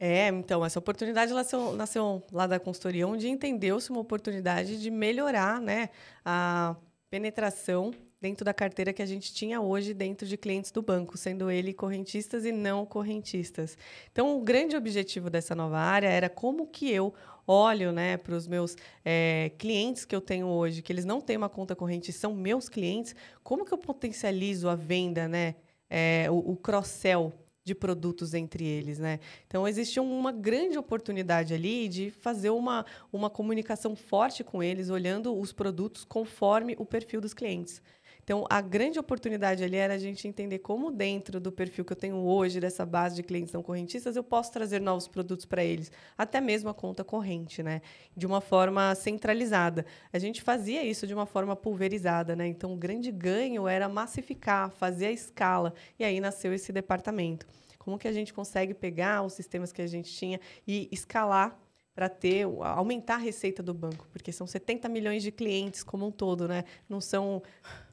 É, então, essa oportunidade nasceu, nasceu lá da consultoria, onde entendeu-se uma oportunidade de melhorar né, a penetração dentro da carteira que a gente tinha hoje dentro de clientes do banco, sendo ele correntistas e não correntistas. Então, o grande objetivo dessa nova área era como que eu olho né, para os meus é, clientes que eu tenho hoje, que eles não têm uma conta corrente, são meus clientes, como que eu potencializo a venda, né, é, o, o cross-sell de produtos entre eles, né? Então existe uma grande oportunidade ali de fazer uma, uma comunicação forte com eles, olhando os produtos conforme o perfil dos clientes. Então, a grande oportunidade ali era a gente entender como, dentro do perfil que eu tenho hoje, dessa base de clientes não correntistas, eu posso trazer novos produtos para eles, até mesmo a conta corrente, né? de uma forma centralizada. A gente fazia isso de uma forma pulverizada. Né? Então, o grande ganho era massificar, fazer a escala. E aí nasceu esse departamento. Como que a gente consegue pegar os sistemas que a gente tinha e escalar para ter aumentar a receita do banco, porque são 70 milhões de clientes como um todo, né? Não são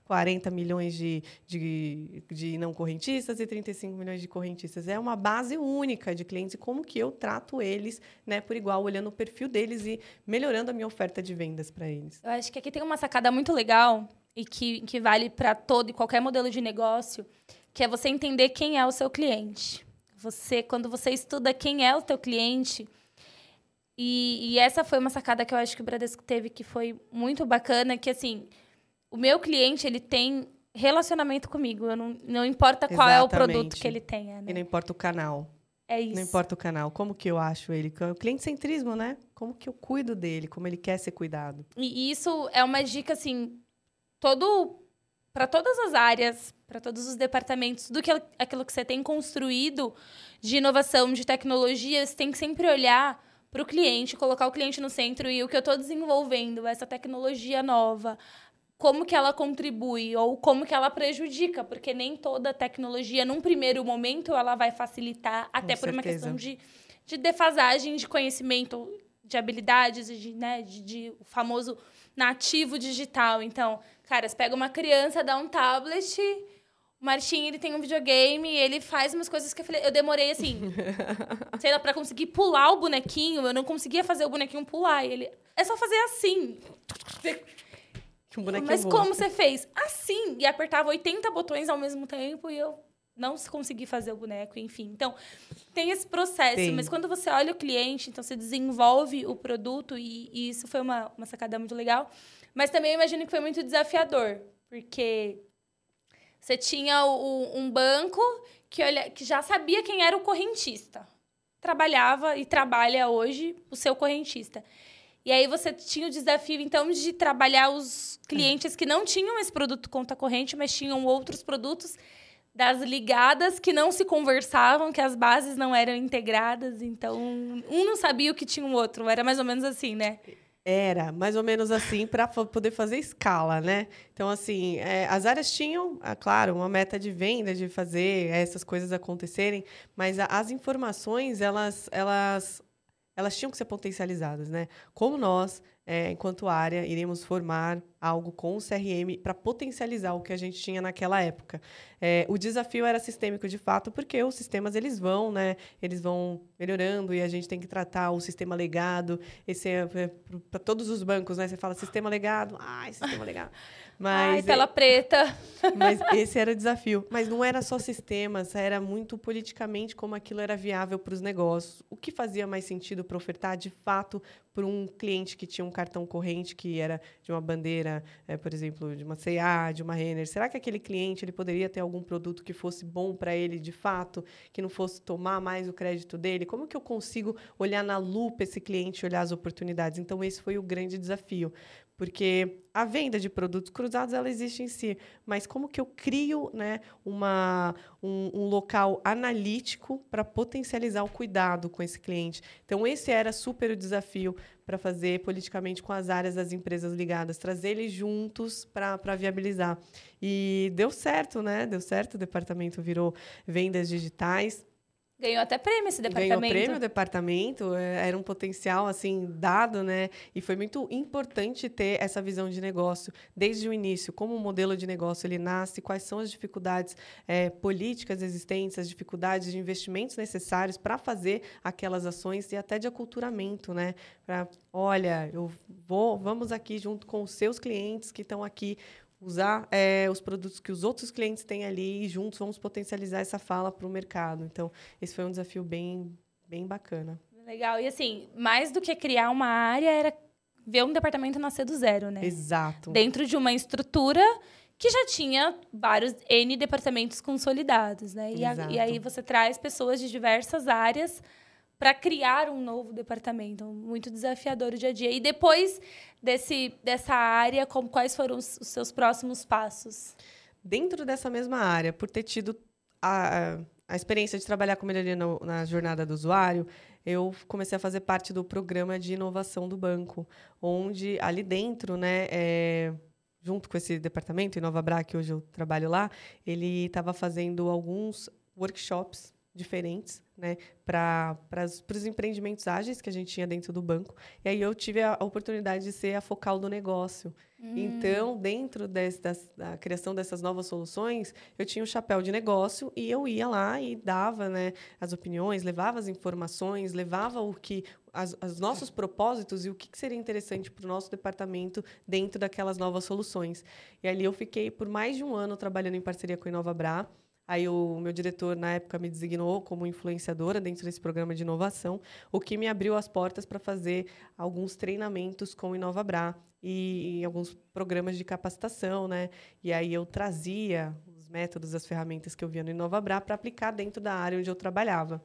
40 milhões de, de, de não correntistas e 35 milhões de correntistas. É uma base única de clientes e como que eu trato eles né, por igual, olhando o perfil deles e melhorando a minha oferta de vendas para eles. Eu acho que aqui tem uma sacada muito legal e que, que vale para todo e qualquer modelo de negócio, que é você entender quem é o seu cliente. Você, quando você estuda quem é o teu cliente, e, e, essa foi uma sacada que eu acho que o Bradesco teve que foi muito bacana, que assim, o meu cliente, ele tem relacionamento comigo. Eu não, não importa qual Exatamente. é o produto que ele tenha. Né? E não importa o canal. É isso. Não importa o canal. Como que eu acho ele? O cliente centrismo, né? Como que eu cuido dele? Como ele quer ser cuidado? E isso é uma dica, assim, todo para todas as áreas, para todos os departamentos, do que aquilo que você tem construído de inovação, de tecnologia, você tem que sempre olhar para o cliente, colocar o cliente no centro e o que eu estou desenvolvendo, essa tecnologia nova, como que ela contribui ou como que ela prejudica, porque nem toda tecnologia, num primeiro momento, ela vai facilitar, até Com por certeza. uma questão de, de defasagem de conhecimento, de habilidades, de, né, de, de o famoso nativo digital. Então, cara, você pega uma criança, dá um tablet, o Martim, ele tem um videogame, ele faz umas coisas que eu falei, eu demorei assim, sei lá, para conseguir pular o bonequinho, eu não conseguia fazer o bonequinho pular, e ele é só fazer assim. Um bonequinho Mas como você fez? Assim, e apertava 80 botões ao mesmo tempo e eu não consegui fazer o boneco, enfim. Então, tem esse processo, mas quando você olha o cliente, então você desenvolve o produto e, e isso foi uma, uma sacada muito legal. Mas também eu imagino que foi muito desafiador, porque Você tinha o, um banco que, olha, que já sabia quem era o correntista. Trabalhava e trabalha hoje o seu correntista. E aí você tinha o desafio, então, de trabalhar os clientes que não tinham esse produto conta corrente, mas tinham outros produtos das ligadas que não se conversavam, que as bases não eram integradas. Então, um não sabia o que tinha o outro. Era mais ou menos assim, né? Era mais ou menos assim para poder fazer escala, né? Então, assim, é, as áreas tinham, é, claro, uma meta de venda, de fazer essas coisas acontecerem, mas a, as informações, elas, elas, elas tinham que ser potencializadas, né? Como nós, é, enquanto área, iremos formar algo com o CRM para potencializar o que a gente tinha naquela época. É, o desafio era sistêmico de fato, porque os sistemas eles vão, né? Eles vão melhorando e a gente tem que tratar o sistema legado. Esse é, é para todos os bancos, né? Você fala sistema legado, ai, sistema legado. Mas Ai, tela preta. Mas esse era o desafio. Mas não era só sistemas, era muito politicamente como aquilo era viável para os negócios. O que fazia mais sentido para ofertar, de fato, para um cliente que tinha um cartão corrente que era de uma bandeira, é, por exemplo, de uma C&A, de uma Renner. Será que aquele cliente ele poderia ter algum produto que fosse bom para ele, de fato, que não fosse tomar mais o crédito dele? Como que eu consigo olhar na lupa esse cliente, olhar as oportunidades? Então, esse foi o grande desafio porque a venda de produtos cruzados ela existe em si, mas como que eu crio né, uma, um, um local analítico para potencializar o cuidado com esse cliente? Então, esse era super o desafio para fazer politicamente com as áreas das empresas ligadas, trazer eles juntos para viabilizar. E deu certo, né? Deu certo, o departamento virou vendas digitais. Ganhou até prêmio esse departamento. Ganhou prêmio o departamento, é, era um potencial assim dado, né? E foi muito importante ter essa visão de negócio desde o início, como o modelo de negócio ele nasce, quais são as dificuldades é, políticas existentes, as dificuldades de investimentos necessários para fazer aquelas ações e até de aculturamento, né? Para, olha, eu vou, vamos aqui junto com os seus clientes que estão aqui usar é, os produtos que os outros clientes têm ali e juntos vamos potencializar essa fala para o mercado. Então, esse foi um desafio bem, bem bacana. Legal. E assim, mais do que criar uma área, era ver um departamento nascer do zero, né? Exato. Dentro de uma estrutura que já tinha vários N departamentos consolidados, né? E, a, e aí você traz pessoas de diversas áreas para criar um novo departamento, muito desafiador o dia a dia. E depois desse, dessa área, como, quais foram os, os seus próximos passos? Dentro dessa mesma área, por ter tido a, a experiência de trabalhar com melhoria no, na jornada do usuário, eu comecei a fazer parte do programa de inovação do banco, onde ali dentro, né, é, junto com esse departamento, Bra, que hoje eu trabalho lá, ele estava fazendo alguns workshops diferentes né, para os empreendimentos ágeis que a gente tinha dentro do banco. E aí eu tive a, oportunidade de ser a focal do negócio. Hum. Então, dentro desse, da criação dessas novas soluções, eu tinha o um chapéu de negócio e eu ia lá e dava né, as opiniões, levava as informações, levava o que os nossos propósitos e o que, que seria interessante para o nosso departamento dentro daquelas novas soluções. E ali eu fiquei por mais de um ano trabalhando em parceria com a InovaBra. Aí o meu diretor, na época, me designou como influenciadora dentro desse programa de inovação, o que me abriu as portas para fazer alguns treinamentos com o InovaBra e, e alguns programas de capacitação, né? E aí eu trazia os métodos, as ferramentas que eu via no InovaBra para aplicar dentro da área onde eu trabalhava.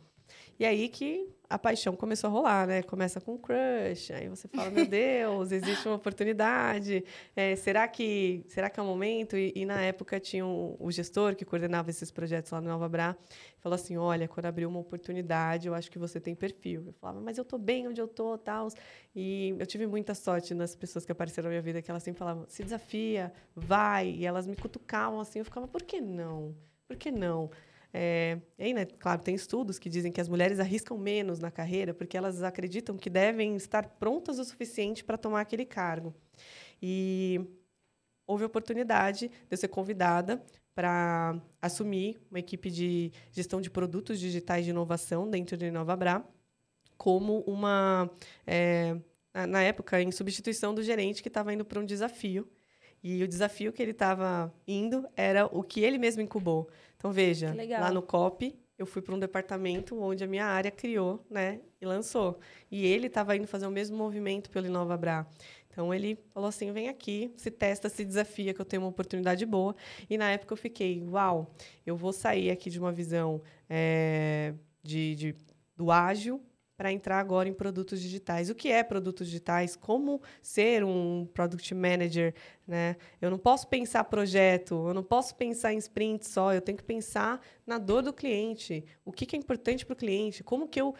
E aí que a paixão começou a rolar, né? Começa com crush, aí você fala, meu Deus, existe uma oportunidade. É, será que será que é o um momento? E, e, na época tinha um, o gestor que coordenava esses projetos lá no Nova Bra, falou assim, olha, quando abrir uma oportunidade, eu acho que você tem perfil. Eu falava, mas eu tô bem onde eu tô, tal. E eu tive muita sorte nas pessoas que apareceram na minha vida, que elas sempre falavam, se desafia, vai. E elas me cutucavam assim, eu ficava, por que não? Por que não? É, e né, claro, tem estudos que dizem que as mulheres arriscam menos na carreira porque elas acreditam que devem estar prontas o suficiente para tomar aquele cargo. E houve a oportunidade de eu ser convidada para assumir uma equipe de gestão de produtos digitais de inovação dentro do InovaBra, como uma, é, na época, em substituição do gerente que estava indo para um desafio. E o desafio que ele estava indo era o que ele mesmo incubou. Então, veja, lá no COP, eu fui para um departamento onde a minha área criou né, e lançou. E ele estava indo fazer o mesmo movimento pelo InovaBra. Então ele falou assim: vem aqui, se testa, se desafia, que eu tenho uma oportunidade boa. E na época eu fiquei, uau, eu vou sair aqui de uma visão é, de, de, do ágil para entrar agora em produtos digitais. O que é produtos digitais? Como ser um product manager? Né? Eu não posso pensar projeto, eu não posso pensar em sprint só, eu tenho que pensar na dor do cliente. O que, que é importante para o cliente? Como que eu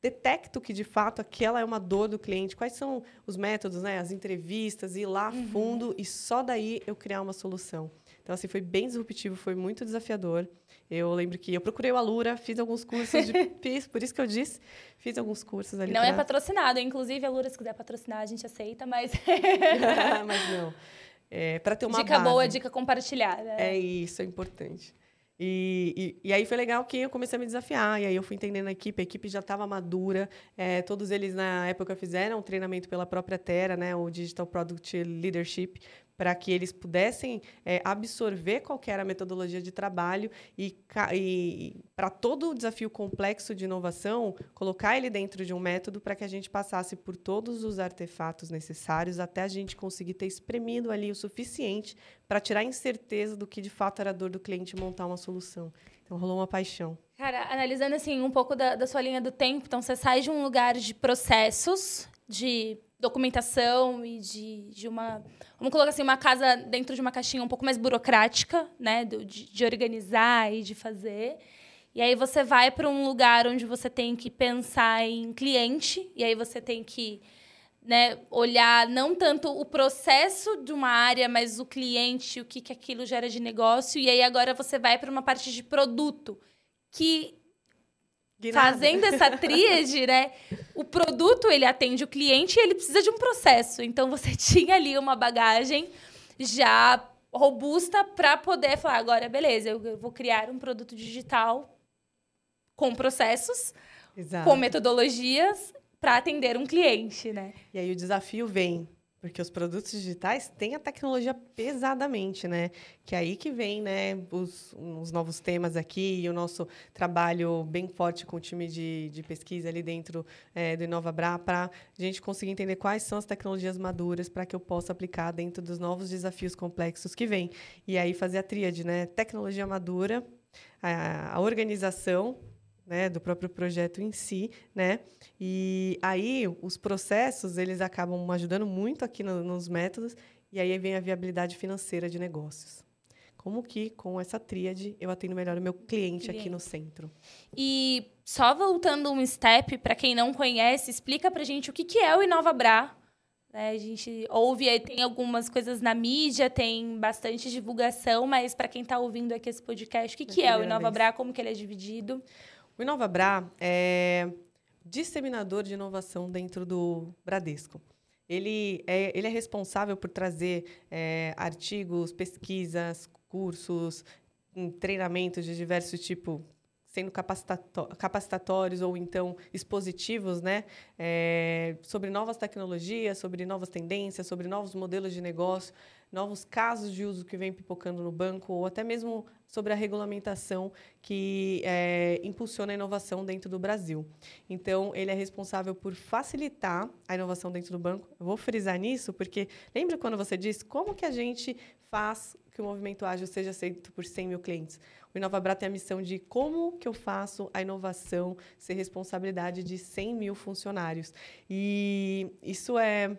detecto que de fato aquela é uma dor do cliente, quais são os métodos, né, as entrevistas, ir lá uhum. fundo e só daí eu criar uma solução. Então assim foi bem disruptivo, foi muito desafiador. Eu lembro que eu procurei o Alura, fiz alguns cursos de fiz, por isso que eu disse, fiz alguns cursos ali. Não pra... é patrocinado, inclusive Alura se quiser patrocinar a gente aceita, mas mas não. É, para ter uma dica base. boa, dica compartilhada. É isso, é importante. E, e, e, aí foi legal que eu comecei a me desafiar. E aí eu fui entendendo a equipe, a equipe já estava madura. É, todos eles, na época, fizeram um treinamento pela própria Terra, né, o Digital Product Leadership, para que eles pudessem é, absorver qual era a metodologia de trabalho e, e para todo o desafio complexo de inovação, colocar ele dentro de um método para que a gente passasse por todos os artefatos necessários até a gente conseguir ter espremido ali o suficiente para tirar a incerteza do que de fato era a dor do cliente montar uma solução. Então rolou uma paixão. Cara, analisando assim um pouco da, da sua linha do tempo, então você sai de um lugar de processos, de documentação e de, de uma vamos colocar assim uma casa dentro de uma caixinha um pouco mais burocrática né de, de organizar e de fazer e aí você vai para um lugar onde você tem que pensar em cliente e aí você tem que né, olhar não tanto o processo de uma área, mas o cliente, o que, que aquilo gera de negócio. E aí agora você vai para uma parte de produto, que fazendo essa tríade, né? O produto ele atende o cliente e ele precisa de um processo. Então você tinha ali uma bagagem já robusta para poder falar agora beleza, eu vou criar um produto digital com processos, Exato. com metodologias para atender um cliente, né? E aí o desafio vem porque os produtos digitais têm a tecnologia pesadamente, né? Que é aí que vem, né, os, os novos temas aqui e o nosso trabalho bem forte com o time de, de pesquisa ali dentro é, do InovaBra para a gente conseguir entender quais são as tecnologias maduras para que eu possa aplicar dentro dos novos desafios complexos que vêm. E aí fazer a tríade, né? Tecnologia madura, a, a organização né, do próprio projeto em si, né? E aí os processos eles acabam ajudando muito aqui no, nos métodos e aí vem a viabilidade financeira de negócios. Como que com essa tríade eu atendo melhor o meu cliente, cliente. aqui no centro? E só voltando um step para quem não conhece, explica para gente o que que é o InovaBra. É, a gente ouve, tem algumas coisas na mídia, tem bastante divulgação, mas para quem está ouvindo aqui esse podcast, o que, que é o InovaBra, como que ele é dividido? O InovaBra é disseminador de inovação dentro do Bradesco. Ele é, ele é responsável por trazer é, artigos, pesquisas, cursos, treinamentos de diversos tipos, sendo capacitatórios ou então expositivos, né, é, sobre novas tecnologias, sobre novas tendências, sobre novos modelos de negócio, novos casos de uso que vem pipocando no banco, ou até mesmo sobre a regulamentação que é, impulsiona a inovação dentro do Brasil. Então, ele é responsável por facilitar a inovação dentro do banco. Eu vou frisar nisso, porque lembra quando você disse como que a gente faz que o movimento ágil seja aceito por 100 mil clientes? O InovaBra tem a missão de como que eu faço a inovação ser responsabilidade de 100 mil funcionários. E isso é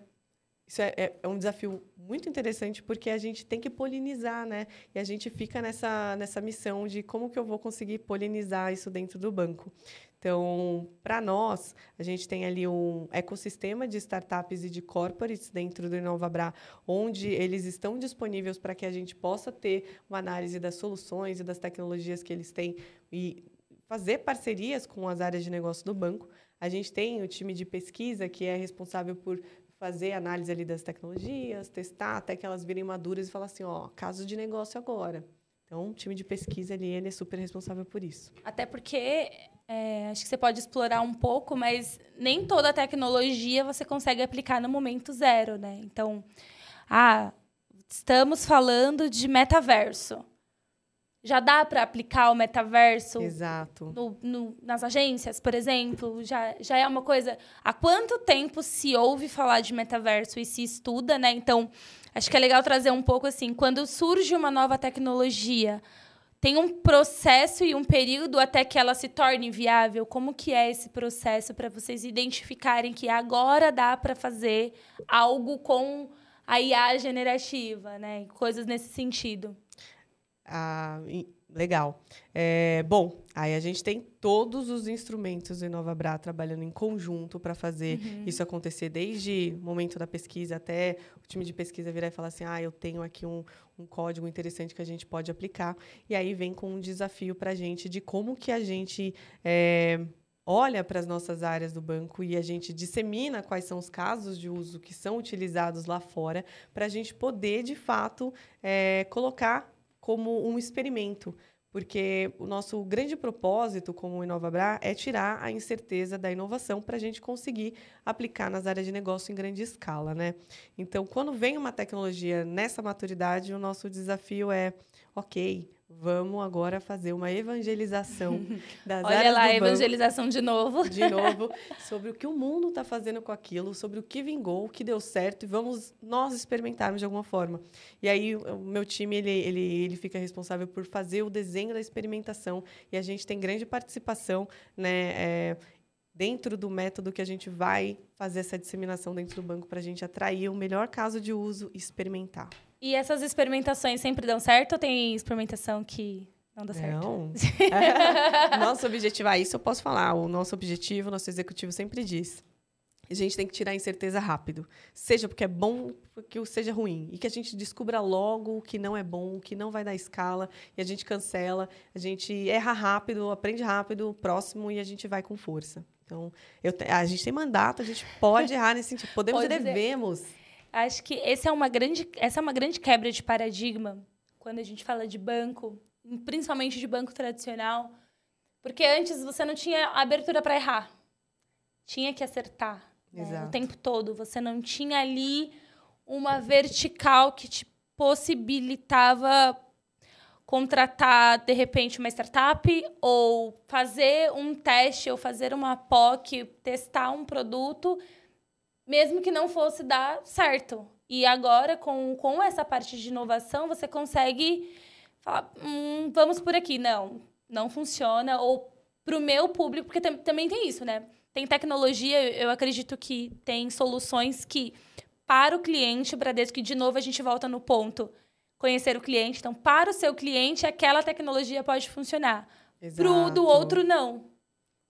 isso é, é, é, um desafio muito interessante porque a gente tem que polinizar, né? E a gente fica nessa, nessa missão de como que eu vou conseguir polinizar isso dentro do banco. Então, para nós, a gente tem ali um ecossistema de startups e de corporates dentro do InovaBra, onde eles estão disponíveis para que a gente possa ter uma análise das soluções e das tecnologias que eles têm e fazer parcerias com as áreas de negócio do banco. A gente tem o time de pesquisa, que é responsável por fazer análise ali das tecnologias, testar até que elas virem maduras e falar assim, ó, caso de negócio agora. Então, o time de pesquisa ali, ele é super responsável por isso. Até porque, é, acho que você pode explorar um pouco, mas nem toda tecnologia você consegue aplicar no momento zero, né? Então, ah, estamos falando de metaverso. já dá para aplicar o metaverso Exato. No, no, nas agências, por exemplo? Já, já é uma coisa. Há quanto tempo se ouve falar de metaverso e se estuda, né? Então, acho que é legal trazer um pouco assim: quando surge uma nova tecnologia, tem um processo e um período até que ela se torne viável. Como que é esse processo para vocês identificarem que agora dá para fazer algo com a IA generativa, né? Coisas nesse sentido. Ah, legal. É, bom, aí a gente tem todos os instrumentos do InovaBra trabalhando em conjunto para fazer uhum. isso acontecer, desde o momento da pesquisa até o time de pesquisa virar e falar assim: ah, eu tenho aqui um, um código interessante que a gente pode aplicar. E aí vem com um desafio para a gente de como que a gente. É, olha para as nossas áreas do banco e a gente dissemina quais são os casos de uso que são utilizados lá fora, para a gente poder, de fato, é, colocar como um experimento. Porque o nosso grande propósito como InovaBra é tirar a incerteza da inovação para a gente conseguir aplicar nas áreas de negócio em grande escala. Né? Então, quando vem uma tecnologia nessa maturidade, o nosso desafio é, ok, Vamos agora fazer uma evangelização das Olha lá, evangelização de novo. De novo, sobre o que o mundo está fazendo com aquilo, sobre o que vingou, o que deu certo, e vamos nós experimentarmos de alguma forma. E aí, o meu time ele, ele, ele fica responsável por fazer o desenho da experimentação, e a gente tem grande participação né, é, dentro do método que a gente vai fazer essa disseminação dentro do banco para a gente atrair o melhor caso de uso e experimentar. E essas experimentações sempre dão certo ou tem experimentação que não dá certo? Não. nosso objetivo, ah, isso eu posso falar. O nosso objetivo, nosso executivo sempre diz. A gente tem que tirar a incerteza rápido. Seja porque é bom, porque seja ruim. E que a gente descubra logo o que não é bom, o que não vai dar escala, e a gente cancela, a gente erra rápido, aprende rápido, próximo, e a gente vai com força. Então, eu, a gente tem mandato, a gente pode errar nesse sentido. Podemos pode e devemos. Dizer Acho que esse é uma grande, essa é uma grande quebra de paradigma quando a gente fala de banco, principalmente de banco tradicional, porque antes você não tinha abertura para errar, tinha que acertar né? o tempo todo. Você não tinha ali uma vertical que te possibilitava contratar de repente uma startup ou fazer um teste ou fazer uma POC, testar um produto mesmo que não fosse dar certo. E agora, com, com essa parte de inovação, você consegue falar: hum, vamos por aqui. Não, não funciona. Ou para o meu público, porque também tem isso, né? Tem tecnologia, eu acredito que tem soluções que, para o cliente, Bradesco, que de novo a gente volta no ponto, conhecer o cliente. Então, para o seu cliente, aquela tecnologia pode funcionar. Para o do outro, não.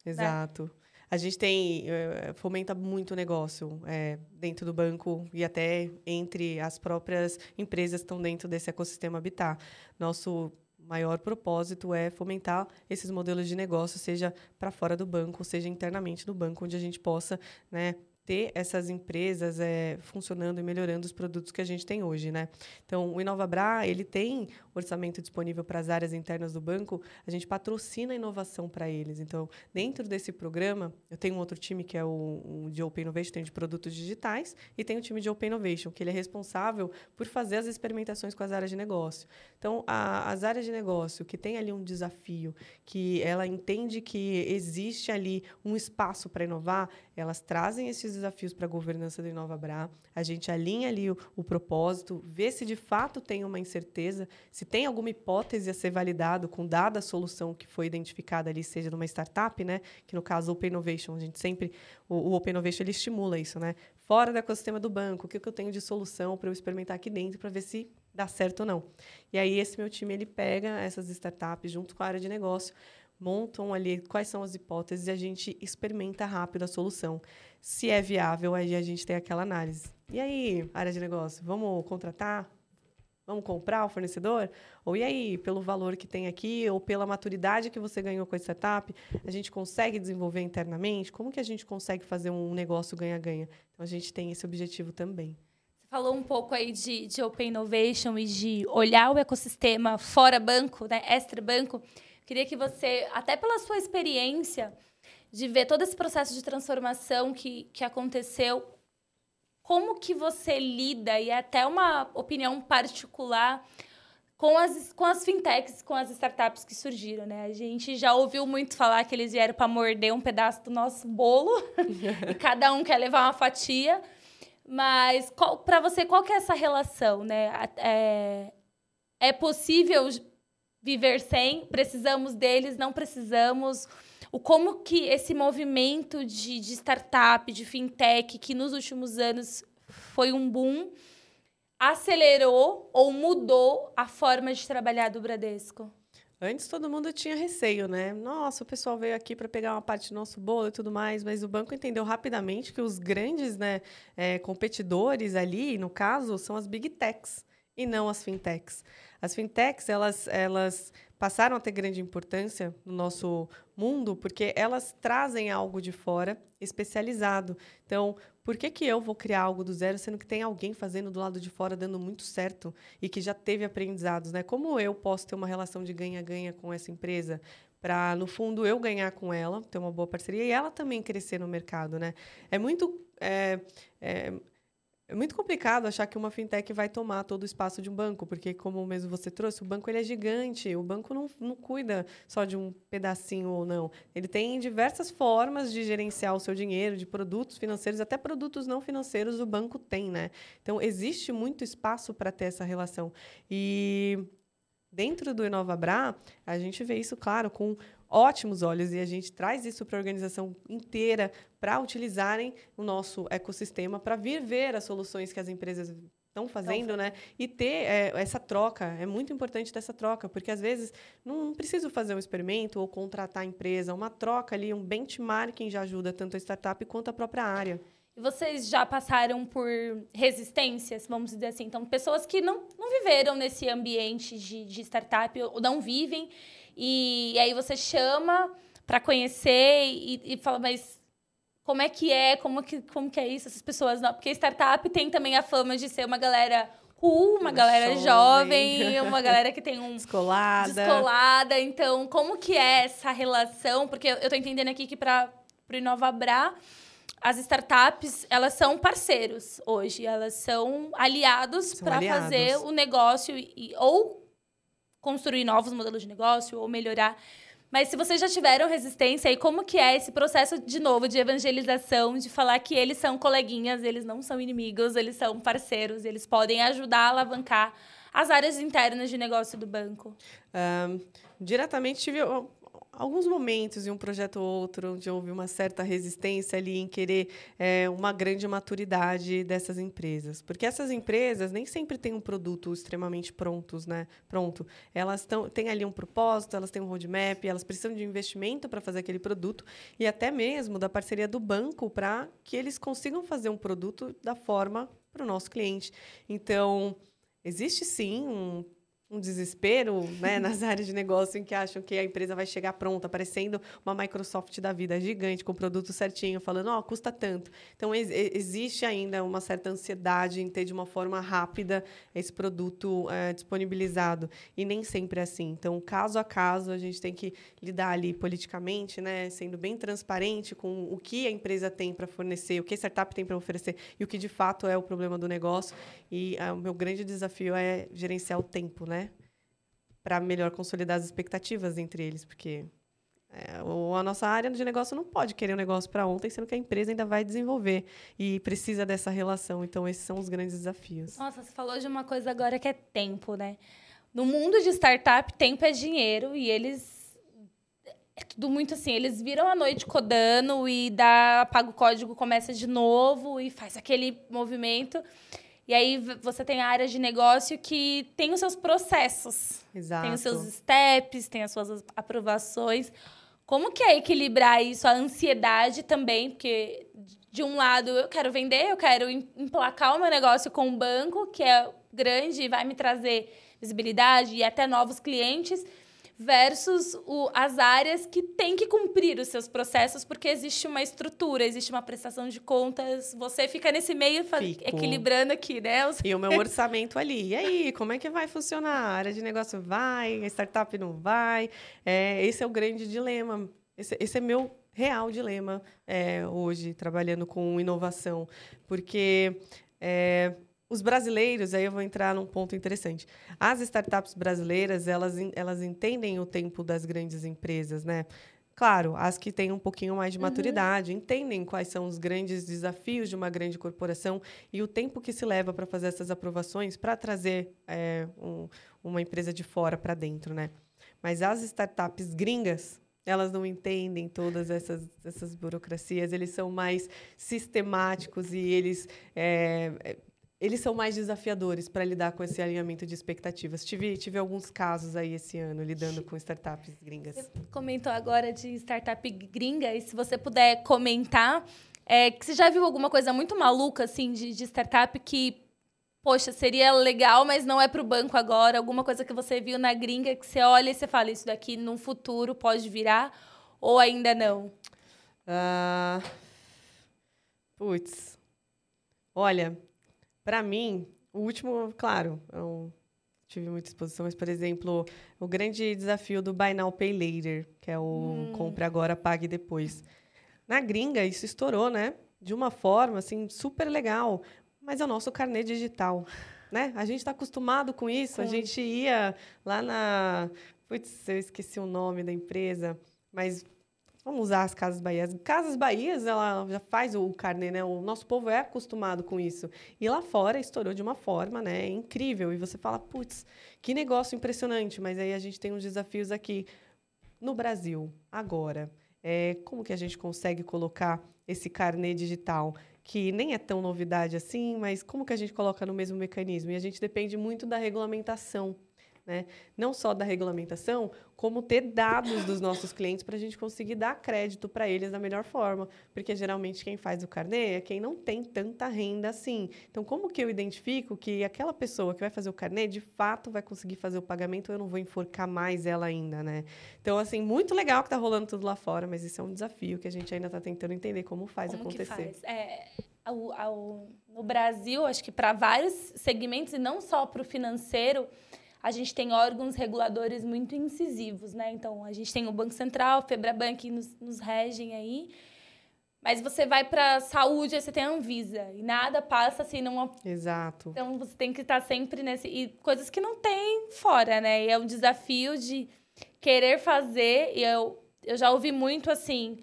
Né? Exato. Né? A gente tem uh, fomenta muito negócio é, dentro do banco e até entre as próprias empresas que estão dentro desse ecossistema Habitat. Nosso maior propósito é fomentar esses modelos de negócio, seja para fora do banco, seja internamente no banco, onde a gente possa né, ter essas empresas é, funcionando e melhorando os produtos que a gente tem hoje, né? Então, o InovaBra, ele tem orçamento disponível para as áreas internas do banco, a gente patrocina a inovação para eles. Então, dentro desse programa, eu tenho um outro time que é o, o de Open Innovation, tem de produtos digitais, e tem o time de Open Innovation, que ele é responsável por fazer as experimentações com as áreas de negócio. Então, a, as áreas de negócio que tem ali um desafio, que ela entende que existe ali um espaço para inovar, elas trazem esses desafios para a governança do InovaBra, a gente alinha ali o, o, propósito, vê se de fato tem uma incerteza, se tem alguma hipótese a ser validado com dada a solução que foi identificada ali, seja numa startup, né? que no caso Open Innovation, a gente sempre, o, o Open Innovation ele estimula isso, né? fora do ecossistema do banco, o que, que eu tenho de solução para eu experimentar aqui dentro para ver se dá certo ou não. E aí esse meu time ele pega essas startups junto com a área de negócio, montam ali quais são as hipóteses e a gente experimenta rápido a solução. Se é viável, aí a gente tem aquela análise. E aí, área de negócio, vamos contratar? Vamos comprar o fornecedor? Ou e aí, pelo valor que tem aqui, ou pela maturidade que você ganhou com a startup, a gente consegue desenvolver internamente? Como que a gente consegue fazer um negócio ganha-ganha? Então, a gente tem esse objetivo também. Você falou um pouco aí de, de Open Innovation e de olhar o ecossistema fora banco, né, extra banco. Queria que você, até pela sua experiência, de ver todo esse processo de transformação que, que aconteceu, como que você lida, e é até uma opinião particular, com as, com as fintechs, com as startups que surgiram, né? A gente já ouviu muito falar que eles vieram para morder um pedaço do nosso bolo e cada um quer levar uma fatia. Mas para você, qual que é essa relação, né? É, é possível viver sem? Precisamos deles? Não precisamos? O como que esse movimento de, de startup, de fintech, que nos últimos anos foi um boom, acelerou ou mudou a forma de trabalhar do Bradesco? Antes todo mundo tinha receio, né? Nossa, o pessoal veio aqui para pegar uma parte do nosso bolo e tudo mais, mas o banco entendeu rapidamente que os grandes né, é, competidores ali, no caso, são as big techs e não as fintechs. As fintechs, elas, elas passaram a ter grande importância no nosso mundo porque elas trazem algo de fora especializado. Então, por que, que eu vou criar algo do zero, sendo que tem alguém fazendo do lado de fora dando muito certo e que já teve aprendizados, né? Como eu posso ter uma relação de ganha-ganha com essa empresa para, no fundo, eu ganhar com ela, ter uma boa parceria e ela também crescer no mercado, né? É muito... É, é, é muito complicado achar que uma fintech vai tomar todo o espaço de um banco, porque, como mesmo você trouxe, o banco ele é gigante. O banco não, não cuida só de um pedacinho ou não. Ele tem diversas formas de gerenciar o seu dinheiro, de produtos financeiros, até produtos não financeiros o banco tem, né? Então, existe muito espaço para ter essa relação. E dentro do InovaBra, a gente vê isso, claro, com ótimos olhos e a gente traz isso para a organização inteira para utilizarem o nosso ecossistema para vir ver as soluções que as empresas estão fazendo, né? E ter é, essa troca é muito importante dessa troca, porque às vezes não, preciso fazer um experimento ou contratar a empresa, uma troca ali, um benchmarking já ajuda tanto a startup quanto a própria área. E vocês já passaram por resistências, vamos dizer assim? Então, pessoas que não, não viveram nesse ambiente de, de startup ou não vivem e, e aí você chama para conhecer e, e fala, mas como é que é, como que, como que é isso, essas pessoas não. Porque startup tem também a fama de ser uma galera cool, uma galera jovem, jovem uma galera que tem um descolada. descolada. Então, como que é essa relação? Porque eu tô entendendo aqui que para o Inovabra as startups elas são parceiros hoje, elas são aliados para fazer o negócio e, ou construir novos modelos de negócio ou melhorar. Mas se vocês já tiveram resistência, aí como que é esse processo de novo de evangelização, de falar que eles são coleguinhas, eles não são inimigos, eles são parceiros, eles podem ajudar a alavancar as áreas internas de negócio do banco? Um, diretamente tive alguns momentos em um projeto ou outro onde houve uma certa resistência ali em querer é, uma grande maturidade dessas empresas, porque essas empresas nem sempre têm um produto extremamente prontos, né? Pronto, elas tão, têm ali um propósito, elas têm um roadmap, elas precisam de investimento para fazer aquele produto e até mesmo da parceria do banco para que eles consigam fazer um produto da forma para o nosso cliente. Então existe sim um um desespero né, nas áreas de negócio em que acham que a empresa vai chegar pronta, parecendo uma Microsoft da vida gigante, com o produto certinho, falando, ó, oh, custa tanto. Então, ex existe ainda uma certa ansiedade em ter de uma forma rápida esse produto é, disponibilizado. E nem sempre é assim. Então, caso a caso, a gente tem que lidar ali politicamente, né, sendo bem transparente com o que a empresa tem para fornecer, o que a startup tem para oferecer e o que de fato é o problema do negócio. E é, o meu grande desafio é gerenciar o tempo, né? Para melhor consolidar as expectativas entre eles, porque é, a nossa área de negócio não pode querer um negócio para ontem, sendo que a empresa ainda vai desenvolver e precisa dessa relação. Então, esses são os grandes desafios. Nossa, você falou de uma coisa agora que é tempo, né? No mundo de startup, tempo é dinheiro e eles. É tudo muito assim, eles viram a noite codando e dá, apaga o código, começa de novo e faz aquele movimento. E aí você tem a área de negócio que tem os seus processos. Exato. Tem os seus steps, tem as suas aprovações. Como que é equilibrar isso, a ansiedade também? Porque, de um lado, eu quero vender, eu quero emplacar o meu negócio com um banco, que é grande e vai me trazer visibilidade e até novos clientes versus o, as áreas que têm que cumprir os seus processos, porque existe uma estrutura, existe uma prestação de contas. Você fica nesse meio equilibrando aqui, né? Os... E o meu orçamento ali. E aí, como é que vai funcionar? A área de negócio vai, a startup não vai. É, esse é o grande dilema. Esse, esse é meu real dilema é, hoje, trabalhando com inovação. Porque. É, os brasileiros, aí eu vou entrar num ponto interessante. As startups brasileiras, elas, elas entendem o tempo das grandes empresas, né? Claro, as que têm um pouquinho mais de uhum. maturidade, uhum. entendem quais são os grandes desafios de uma grande corporação e o tempo que se leva para fazer essas aprovações para trazer é, um, uma empresa de fora para dentro, né? Mas as startups gringas, elas não entendem todas essas, essas burocracias, eles são mais sistemáticos e eles é, eles são mais desafiadores para lidar com esse alinhamento de expectativas. Tive, tive alguns casos aí esse ano lidando com startups gringas. Você comentou agora de startup gringa, e se você puder comentar, é, que você já viu alguma coisa muito maluca assim de, de startup que, poxa, seria legal, mas não é para o banco agora? Alguma coisa que você viu na gringa que você olha e você fala, isso daqui no futuro pode virar, ou ainda não? Uh, putz. Olha, para mim, o último, claro, eu tive muita exposição, mas, por exemplo, o grande desafio do Buy Now, Pay Later, que é o hum. compre agora, pague depois. Na gringa, isso estourou, né? De uma forma, assim, super legal. Mas é o nosso carnê digital, né? A gente está acostumado com isso. A gente ia lá na... Putz, eu esqueci o nome da empresa, mas Vamos usar as Casas Bahias. Casas Bahias, ela já faz o carnê, né? O nosso povo é acostumado com isso. E lá fora estourou de uma forma, né? Incrível. E você fala, putz, que negócio impressionante. Mas aí a gente tem uns desafios aqui no Brasil, agora. É, como que a gente consegue colocar esse carnê digital? que nem é tão novidade assim, mas como que a gente coloca no mesmo mecanismo? E a gente depende muito da regulamentação né? Não só da regulamentação, como ter dados dos nossos clientes para a gente conseguir dar crédito para eles da melhor forma. Porque geralmente quem faz o carnê é quem não tem tanta renda assim. Então, como que eu identifico que aquela pessoa que vai fazer o carnê de fato vai conseguir fazer o pagamento ou eu não vou enforcar mais ela ainda, né? Então, assim, muito legal que está rolando tudo lá fora, mas isso é um desafio que a gente ainda está tentando entender como faz como acontecer. Que faz? É, ao, ao, no Brasil, acho que para vários segmentos, e não só para o financeiro, a gente tem órgãos reguladores muito incisivos, né? Então, a gente tem o Banco Central, o Febraban que nos, nos regem aí. Mas você vai para saúde, aí você tem a Anvisa. E nada passa assim numa. Exato. Então você tem que estar sempre nesse. E coisas que não tem fora, né? E é um desafio de querer fazer. E eu, eu já ouvi muito assim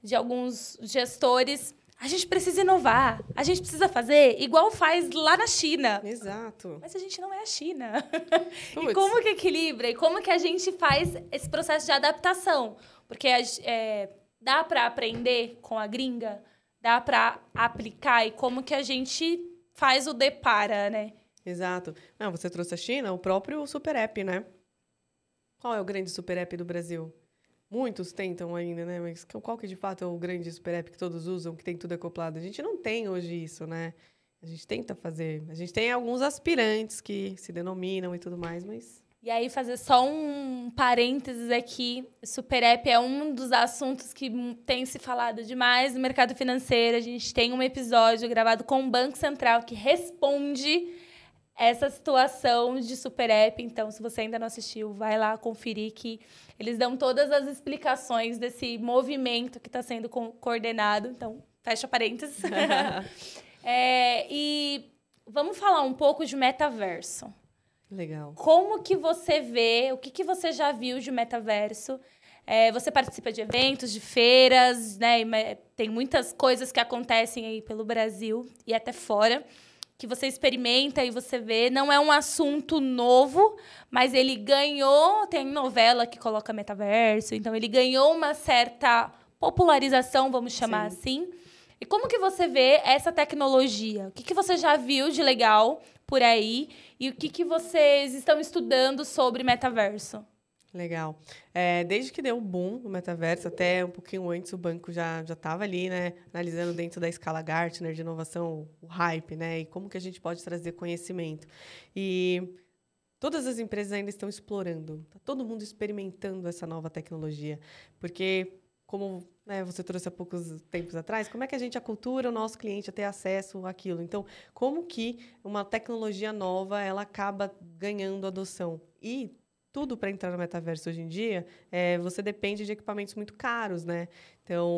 de alguns gestores a gente precisa inovar, a gente precisa fazer igual faz lá na China. Exato. Mas a gente não é a China. e como que equilibra? E como que a gente faz esse processo de adaptação? Porque é, dá para aprender com a gringa, dá para aplicar e como que a gente faz o depara, né? Exato. Não, você trouxe a China, o próprio Super App, né? Qual é o grande Super App do Brasil? Muitos tentam ainda, né? Mas qual que de fato é o grande super app que todos usam, que tem tudo acoplado? A gente não tem hoje isso, né? A gente tenta fazer. A gente tem alguns aspirantes que se denominam e tudo mais, mas. E aí, fazer só um parênteses aqui: Super App é um dos assuntos que tem se falado demais no mercado financeiro. A gente tem um episódio gravado com o Banco Central que responde essa situação de Super App. Então, se você ainda não assistiu, vai lá conferir que eles dão todas as explicações desse movimento que está sendo co coordenado. Então, fecha parênteses. é, e vamos falar um pouco de metaverso. Legal. Como que você vê, o que, que você já viu de metaverso? É, você participa de eventos, de feiras, né? Tem muitas coisas que acontecem aí pelo Brasil e até fora que você experimenta e você vê. Não é um assunto novo, mas ele ganhou. Tem novela que coloca metaverso, então ele ganhou uma certa popularização, vamos chamar Sim. assim. E como que você vê essa tecnologia? O que, que você já viu de legal por aí? E o que, que vocês estão estudando sobre metaverso? Legal. É, desde que deu o boom no metaverso, até um pouquinho antes, o banco já estava ali, né, analisando dentro da escala Gartner de inovação o hype, né, e como que a gente pode trazer conhecimento. E todas as empresas ainda estão explorando, tá todo mundo experimentando essa nova tecnologia, porque como né, você trouxe há poucos tempos atrás, como é que a gente acultura o nosso cliente a ter acesso àquilo? Então, como que uma tecnologia nova ela acaba ganhando adoção? E tudo para entrar no metaverso hoje em dia, é, você depende de equipamentos muito caros, né? Então,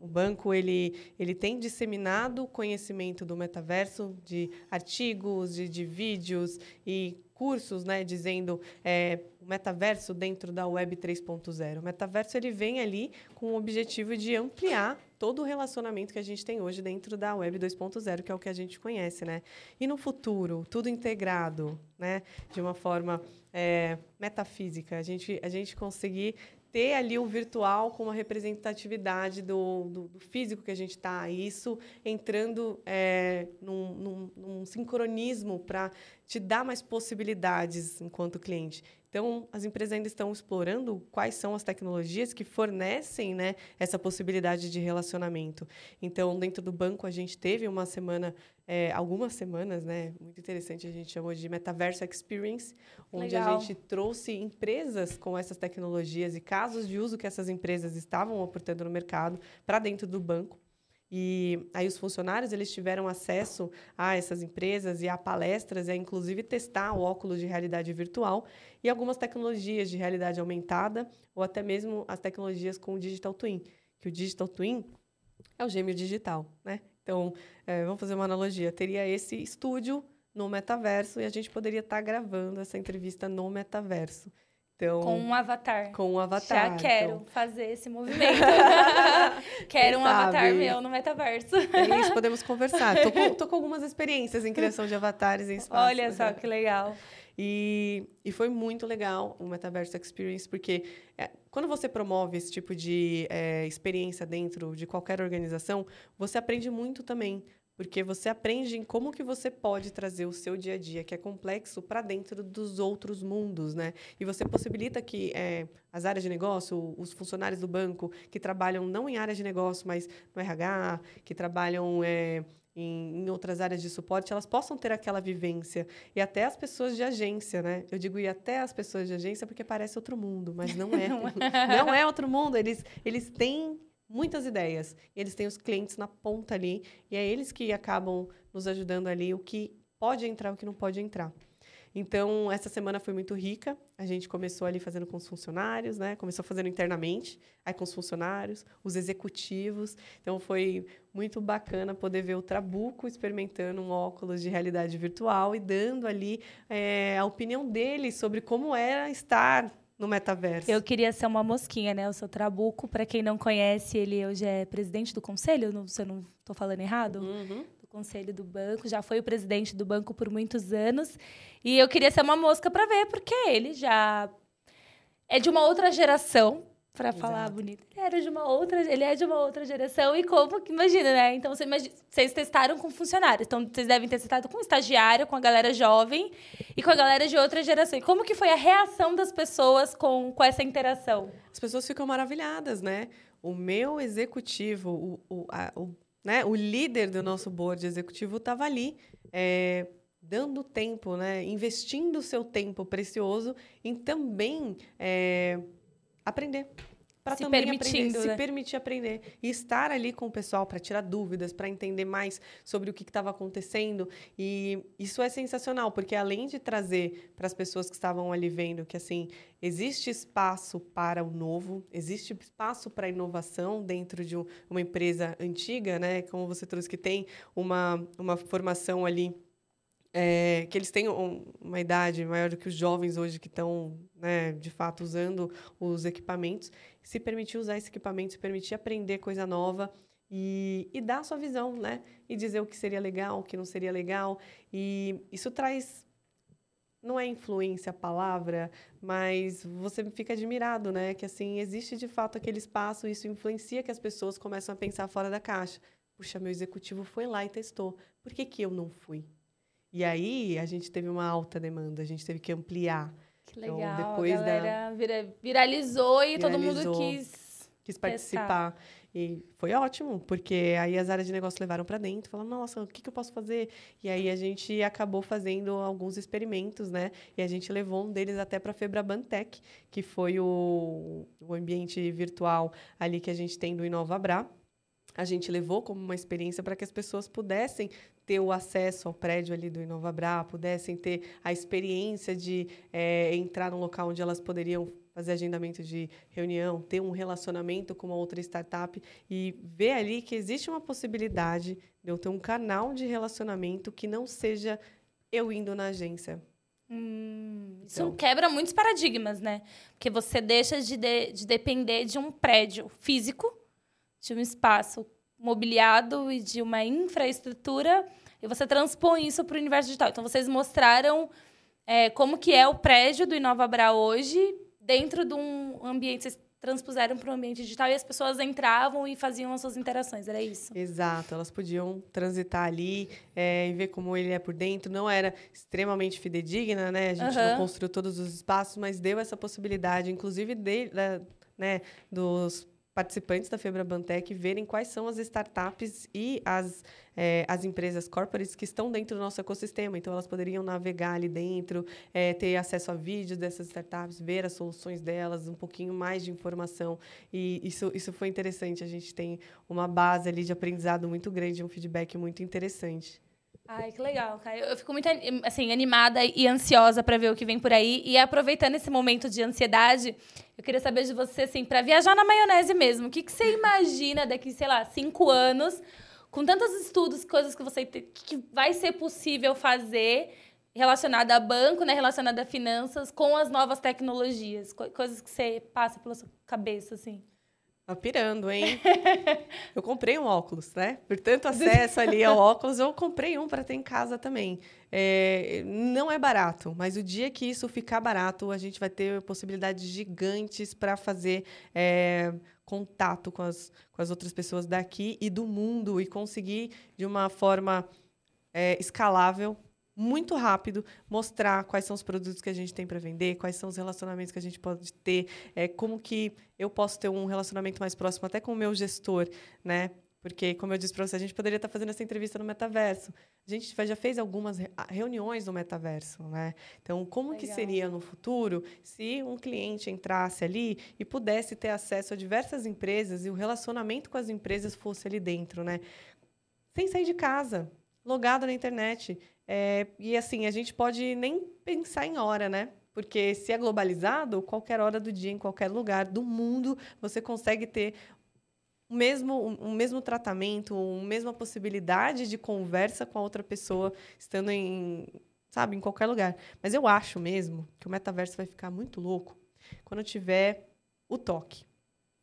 o banco ele, ele tem disseminado conhecimento do metaverso, de artigos, de, de vídeos e cursos, né, dizendo é, o metaverso dentro da Web 3.0. O metaverso ele vem ali com o objetivo de ampliar todo o relacionamento que a gente tem hoje dentro da Web 2.0, que é o que a gente conhece, né? E no futuro, tudo integrado, né, de uma forma é, metafísica, a gente, a gente conseguir ter ali o virtual com uma representatividade do, do, do físico que a gente está, isso entrando é, num, num, num sincronismo para te dar mais possibilidades enquanto cliente. Então, as empresas ainda estão explorando quais são as tecnologias que fornecem né, essa possibilidade de relacionamento. Então, dentro do banco, a gente teve uma semana, é, algumas semanas, né, muito interessante, a gente chamou de Metaverse Experience, onde Legal. a gente trouxe empresas com essas tecnologias e casos de uso que essas empresas estavam aportando no mercado para dentro do banco. E aí os funcionários eles tiveram acesso a essas empresas e a palestras, e a inclusive testar o óculos de realidade virtual e algumas tecnologias de realidade aumentada ou até mesmo as tecnologias com o digital twin, que o digital twin é o gêmeo digital, né? Então, é, vamos fazer uma analogia. Teria esse estúdio no metaverso e a gente poderia estar gravando essa entrevista no metaverso. Então, com um avatar. Com um avatar. Já quero então... fazer esse movimento. quero um avatar meu no metaverso. É isso, podemos conversar. Tô com, tô com algumas experiências em criação de avatares em espaço. Olha só que legal. E, e foi muito legal o Metaverse Experience, porque é, quando você promove esse tipo de é, experiência dentro de qualquer organização, você aprende muito também porque você aprende em como que você pode trazer o seu dia a dia, que é complexo, para dentro dos outros mundos, né? E você possibilita que é, as áreas de negócio, os funcionários do banco que trabalham não em áreas de negócio, mas no RH, que trabalham é, em, em, outras áreas de suporte, elas possam ter aquela vivência. E até as pessoas de agência, né? Eu digo e até as pessoas de agência porque parece outro mundo, mas não é. não é outro mundo. Eles, eles têm muitas ideias. Eles têm os clientes na ponta ali, e é eles que acabam nos ajudando ali o que pode entrar e o que não pode entrar. Então, essa semana foi muito rica. A gente começou ali fazendo com os funcionários, né? Começou fazendo internamente, aí com os funcionários, os executivos. Então, foi muito bacana poder ver o Trabuco experimentando um óculos de realidade virtual e dando ali é, a opinião dele sobre como era estar no metaverso. Eu queria ser uma mosquinha, né? Eu sou Trabuco. Para quem não conhece, ele hoje é presidente do conselho, não, se eu não estou falando errado. Uhum. Conselho do banco, já foi o presidente do banco por muitos anos. E eu queria ser uma mosca para ver, porque ele já é de uma outra geração, para falar bonito. Ele era de uma outra, ele é de uma outra geração e como que imagina, né? Então você imagina, vocês testaram com funcionários, então vocês devem ter testado com estagiário, com a galera jovem e com a galera de outra geração. E como que foi a reação das pessoas com, com essa interação? As pessoas ficam maravilhadas, né? O meu executivo, o, o, a, o, né? o líder do nosso board executivo estava ali. É, dando tempo, né? investindo seu tempo precioso em também é, aprender. Para também aprender, né? se permitir aprender. E estar ali com o pessoal para tirar dúvidas, para entender mais sobre o que estava acontecendo. E isso é sensacional, porque além de trazer para as pessoas que estavam ali vendo que assim existe espaço para o novo, existe espaço para a inovação dentro de um, uma empresa antiga, né? Como você trouxe, que tem uma, uma formação ali é, que eles têm um, uma idade maior do que os jovens hoje que estão, né, de fato, usando os equipamentos, se permitir usar esse equipamento, se permitir aprender coisa nova e, e dar a sua visão, né? E dizer o que seria legal, o que não seria legal. E isso traz não é influência a palavra, mas você fica admirado, né? Que assim existe de fato aquele espaço, isso influencia que as pessoas começam a pensar fora da caixa. Puxa, meu executivo foi lá e testou. Por que, que eu não fui? E aí a gente teve uma alta demanda, a gente teve que ampliar. Que então, legal, então, depois a galera da... vira, viralizou e viralizou, todo mundo quis, quis participar. E foi ótimo, porque aí as áreas de negócio levaram para dentro, falaram, nossa, o que, que, eu posso fazer? E aí a gente acabou fazendo alguns experimentos, né? E a gente levou um deles até para a Febrabantec, que foi o, o ambiente virtual ali que a gente tem do InovaBra a gente levou como uma experiência para que as pessoas pudessem ter o acesso ao prédio ali do Inovabra, pudessem ter a experiência de é, entrar num local onde elas poderiam fazer agendamento de reunião, ter um relacionamento com uma outra startup e ver ali que existe uma possibilidade de eu ter um canal de relacionamento que não seja eu indo na agência. Hum, isso então. quebra muitos paradigmas, né? Porque você deixa de, de, de depender de um prédio físico, de um espaço mobiliado e de uma infraestrutura e você transpõe isso para o universo digital. Então, vocês mostraram é, como que é o prédio do InovaBra hoje dentro de um ambiente, vocês transpuseram para o ambiente digital e as pessoas entravam e faziam as suas interações, era isso? Exato, elas podiam transitar ali é, e ver como ele é por dentro. Não era extremamente fidedigna, né? A gente uhum. não construiu todos os espaços, mas deu essa possibilidade, inclusive de, da, né, dos participantes da Febra Bantec verem quais são as startups e as, é, as empresas corporates que estão dentro do nosso ecossistema. Então, elas poderiam navegar ali dentro, é, ter acesso a vídeos dessas startups, ver as soluções delas, um pouquinho mais de informação. E isso, isso foi interessante. A gente tem uma base ali de aprendizado muito grande, um feedback muito interessante. Ai, que legal, cara. Eu fico muito assim, animada e ansiosa para ver o que vem por aí. E aproveitando esse momento de ansiedade, eu queria saber de você, assim, para viajar na maionese mesmo. O que, que você imagina daqui, sei lá, cinco anos, com tantos estudos, coisas que você que vai ser possível fazer relacionada a banco, né, relacionada a finanças, com as novas tecnologias? Coisas que você passa pela sua cabeça, assim. Tá pirando, hein? eu comprei um óculos, né? Por tanto acesso ali ao óculos, eu comprei um para ter em casa também. É, não é barato, mas o dia que isso ficar barato, a gente vai ter possibilidades gigantes para fazer é, contato com as, com as outras pessoas daqui e do mundo e conseguir, de uma forma é, escalável, muito rápido mostrar quais são os produtos que a gente tem para vender, quais são os relacionamentos que a gente pode ter, é, como que eu posso ter um relacionamento mais próximo até com o meu gestor, né? Porque, como eu disse para você, a gente poderia estar tá fazendo essa entrevista no metaverso. A gente já fez algumas reuniões no metaverso, né? Então, como Legal. que seria no futuro se um cliente entrasse ali e pudesse ter acesso a diversas empresas e o relacionamento com as empresas fosse ali dentro, né? Sem sair de casa, logado na internet. É, e assim, a gente pode nem pensar em hora, né? Porque se é globalizado, qualquer hora do dia, em qualquer lugar do mundo, você consegue ter o mesmo, o mesmo tratamento, a mesma possibilidade de conversa com a outra pessoa, estando em, sabe, em qualquer lugar. Mas eu acho mesmo que o metaverso vai ficar muito louco quando tiver o toque.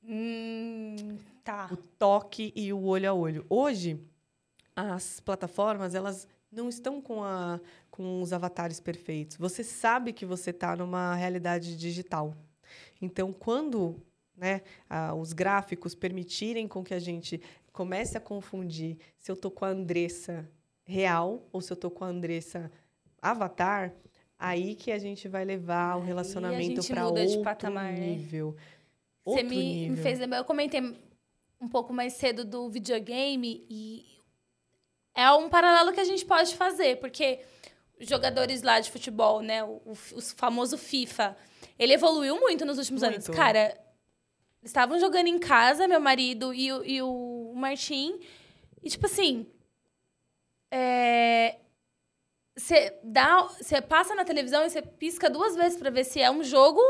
Hum, tá. O toque e o olho a olho. Hoje, as plataformas, elas não estão com, a, com os avatares perfeitos. Você sabe que você está numa realidade digital. Então, quando né, os gráficos permitirem com que a gente comece a confundir se eu estou com a Andressa real ou se eu estou com a Andressa avatar, aí que a gente vai levar o relacionamento para outro patamar, né? nível. Né? Outro Você me, nível. me fez lembrar, eu comentei um pouco mais cedo do videogame e é um paralelo que a gente pode fazer, porque os jogadores lá de futebol, né, o, o, o famoso FIFA, ele evoluiu muito nos últimos muito. anos. Cara, estavam jogando em casa, meu marido e, o, e o Martim, e tipo assim, você é, dá, você passa na televisão e você pisca duas vezes para ver se é um jogo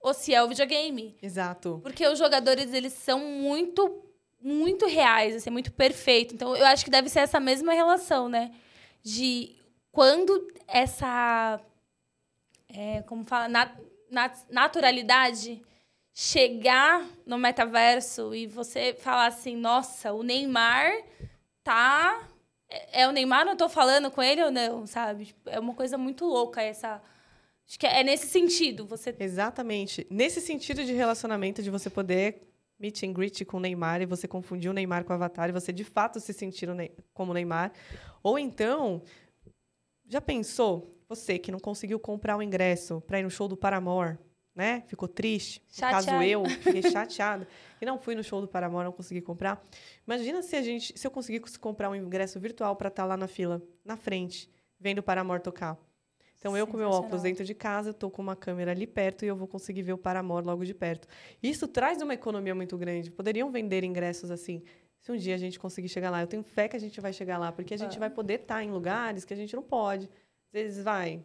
ou se é o videogame. Exato. Porque os jogadores eles são muito muito reais, assim, muito perfeito. Então, eu acho que deve ser essa mesma relação, né? De quando essa. É, como fala? Nat, nat, naturalidade chegar no metaverso e você falar assim: nossa, o Neymar tá. É, é o Neymar, não estou falando com ele ou não, sabe? Tipo, é uma coisa muito louca essa. Acho que é nesse sentido. Você... Exatamente. Nesse sentido de relacionamento, de você poder meet and greet com o Neymar e você confundiu o Neymar com o Avatar e você de fato se sentir como Neymar. Ou então, já pensou, você que não conseguiu comprar o ingresso para ir no show do Paramore, né? Ficou triste. No caso eu, fiquei chateada. E não fui no show do Paramore, não consegui comprar. Imagina se a gente, se eu conseguisse comprar um ingresso virtual para estar tá lá na fila, na frente, vendo o Paramore tocar. Então, eu com meu óculos dentro de casa, estou com uma câmera ali perto e eu vou conseguir ver o Paramor logo de perto. Isso traz uma economia muito grande. Poderiam vender ingressos assim se um dia a gente conseguir chegar lá. Eu tenho fé que a gente vai chegar lá, porque a gente vai poder estar em lugares que a gente não pode. Às vezes vai.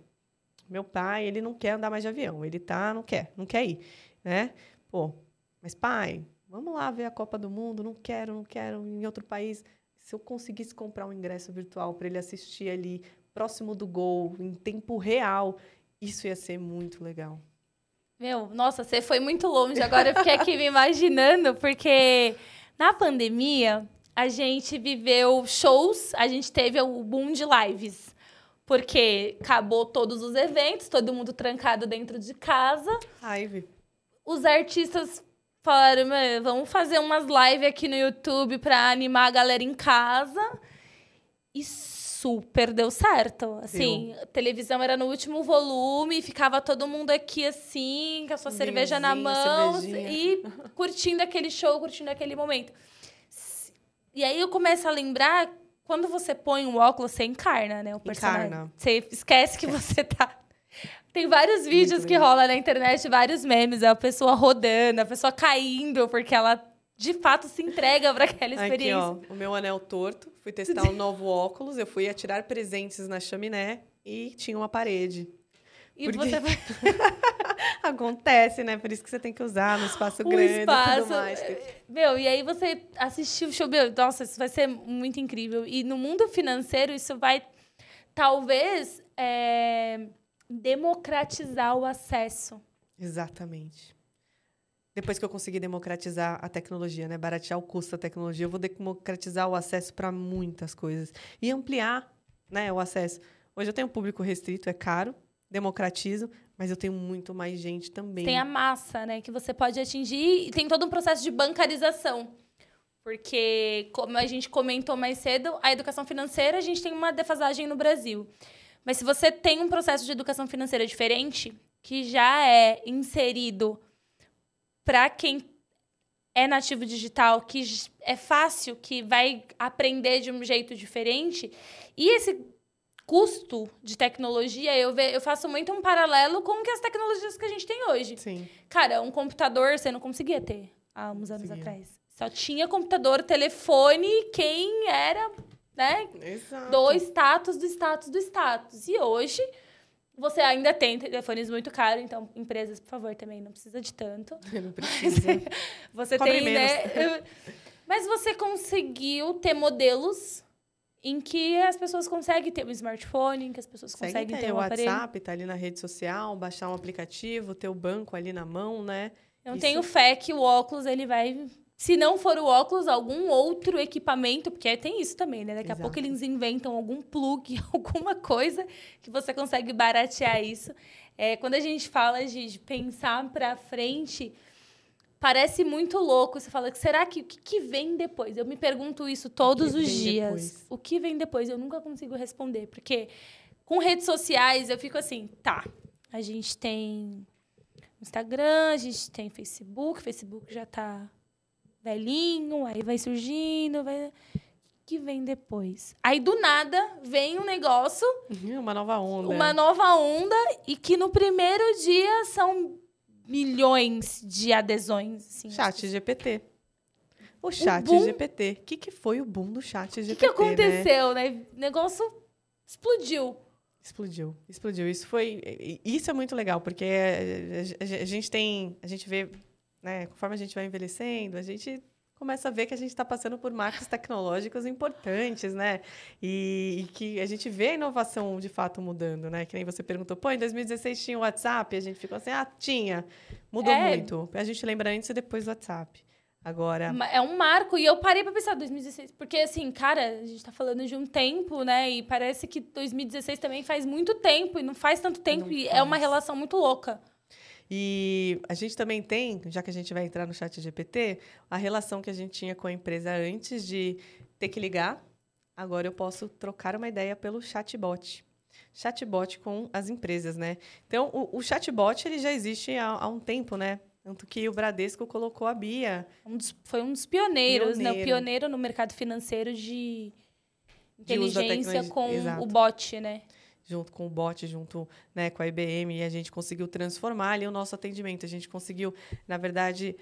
Meu pai, ele não quer andar mais de avião. Ele tá, não quer, não quer ir, né? Pô, mas pai, vamos lá ver a Copa do Mundo. Não quero, não quero em outro país. Se eu conseguisse comprar um ingresso virtual para ele assistir ali próximo do gol, em tempo real, isso ia ser muito legal. Meu, nossa, você foi muito longe. Agora eu fiquei aqui me imaginando, porque na pandemia a gente viveu shows, a gente teve o boom de lives. Porque acabou todos os eventos, todo mundo trancado dentro de casa. Live. Os artistas falaram, vamos fazer umas lives aqui no YouTube para animar a galera em casa. Isso super deu certo. Assim, a televisão era no último volume, ficava todo mundo aqui assim, com a sua cerveja na mão e curtindo aquele show, curtindo aquele momento. E aí eu começo a lembrar, quando você põe um óculos, você encarna, né? O personagem. Encarna. Você esquece que você tá. Tem vários vídeos Muito que rolam na internet, vários memes, é a pessoa rodando, a pessoa caindo, porque ela de fato se entrega para aquela experiência. Aqui, ó, o meu anel torto. Fui testar um novo óculos. Eu fui atirar presentes na chaminé e tinha uma parede. E Porque... você vai. Acontece, né? Por isso que você tem que usar no espaço grande espaço... e tudo mais. Meu, e aí você assistiu o show. Meu, nossa, isso vai ser muito incrível. E no mundo financeiro, isso vai talvez é... democratizar o acesso. Exatamente depois que eu conseguir democratizar a tecnologia, né, baratear o custo da tecnologia, eu vou democratizar o acesso para muitas coisas e ampliar, né, o acesso. Hoje eu tenho um público restrito, é caro, democratizo, mas eu tenho muito mais gente também. Tem a massa, né, que você pode atingir e tem todo um processo de bancarização. Porque, como a gente comentou mais cedo, a educação financeira, a gente tem uma defasagem no Brasil. Mas se você tem um processo de educação financeira diferente, que já é inserido para quem é nativo digital, que é fácil, que vai aprender de um jeito diferente. E esse custo de tecnologia, eu, ve, eu faço muito um paralelo com as tecnologias que a gente tem hoje. Sim. Cara, um computador você não conseguia ter há uns anos atrás. Só tinha computador, telefone, quem era, né? Exato. Do status, do status, do status. E hoje você ainda tem telefones muito caros, então, empresas, por favor, também não precisa de tanto. Não precisa. você Cobre tem, menos. né? Mas você conseguiu ter modelos em que as pessoas conseguem ter um smartphone, em que as pessoas conseguem ter, ter um. O WhatsApp, tá ali na rede social, baixar um aplicativo, ter o banco ali na mão, né? Eu Isso... tenho fé que o óculos ele vai se não for o óculos, algum outro equipamento, porque tem isso também, né? Daqui Exato. a pouco eles inventam algum plug, alguma coisa que você consegue baratear isso. É, quando a gente fala de, de pensar para frente, parece muito louco. Você fala, será que o que, que, vem depois? Eu me pergunto isso todos os dias. Depois? O que vem depois? Eu nunca consigo responder, porque com redes sociais eu fico assim, tá. A gente tem Instagram, a gente tem Facebook, Facebook já está velhinho, aí vai surgindo, vai que vem depois. Aí do nada vem um negócio, uma nova onda. Uma nova onda e que no primeiro dia são milhões de adesões, assim. Chat GPT. O chat o GPT. O que, que foi o boom do chat GPT? O que, que aconteceu, né? né? O negócio explodiu. Explodiu, explodiu. Isso foi. Isso é muito legal, porque a gente tem. A gente vê né? Conforme a gente vai envelhecendo, a gente começa a ver que a gente está passando por marcos tecnológicos importantes, né? E, e, que a gente vê a inovação de fato mudando, né? Que nem você perguntou, pô, em 2016 tinha o WhatsApp, a gente ficou assim, ah, tinha, mudou é. muito. A gente lembra antes e depois do WhatsApp. Agora. É um marco, e eu parei para pensar 2016, porque assim, cara, a gente tá falando de um tempo, né? E parece que 2016 também faz muito tempo, e não faz tanto tempo, não e faz. é uma relação muito louca. E a gente também tem, já que a gente vai entrar no chat GPT, a relação que a gente tinha com a empresa antes de ter que ligar. Agora eu posso trocar uma ideia pelo chatbot. Chatbot com as empresas, né? Então, o, o chatbot ele já existe há, há, um tempo, né? Tanto que o Bradesco colocou a Bia. Um dos, foi um dos pioneiros, Pioneiro. né? O pioneiro no mercado financeiro de inteligência de com Exato. o bot, né? Junto com o bot, junto né, com a IBM, e a gente conseguiu transformar ali o nosso atendimento. A gente conseguiu, na verdade,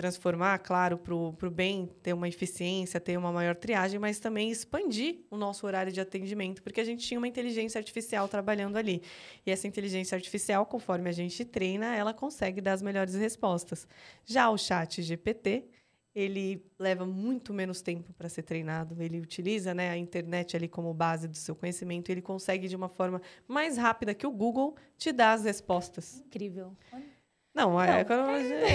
transformar, claro, para o bem ter uma eficiência, ter uma maior triagem, mas também expandir o nosso horário de atendimento, porque a gente tinha uma inteligência artificial trabalhando ali. E essa inteligência artificial, conforme a gente treina, ela consegue dar as melhores respostas. Já o chat GPT, ele leva muito menos tempo para ser treinado. Ele utiliza né, a internet ali como base do seu conhecimento. E ele consegue, de uma forma mais rápida que o Google, te dar as respostas. Incrível. Não, é,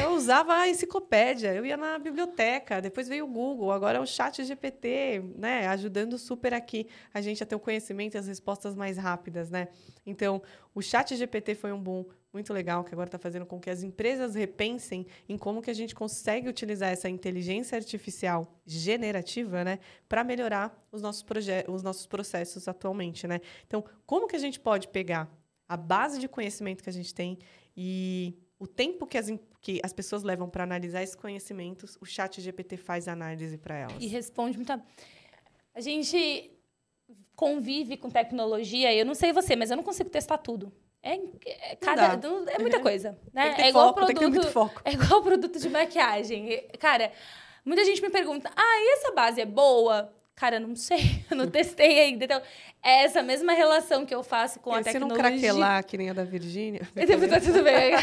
eu usava a enciclopédia, eu ia na biblioteca, depois veio o Google, agora é o chat GPT, né, ajudando super aqui a gente a ter o conhecimento e as respostas mais rápidas, né? Então, o chat GPT foi um boom muito legal, que agora está fazendo com que as empresas repensem em como que a gente consegue utilizar essa inteligência artificial generativa, né, para melhorar os nossos, os nossos processos atualmente, né? Então, como que a gente pode pegar a base de conhecimento que a gente tem e o tempo que as, que as pessoas levam para analisar esses conhecimentos, o chat GPT faz análise para elas. E responde muita. A gente convive com tecnologia, eu não sei você, mas eu não consigo testar tudo. É, é cada, é muita coisa. Né? é igual foco, produto, É igual produto de maquiagem. Cara, muita gente me pergunta: ah, e essa base é boa? Cara, não sei, eu não testei ainda. Então, é essa mesma relação que eu faço com e a tecnologia. Se não craquelar, que nem a da Virgínia. tá tudo bem.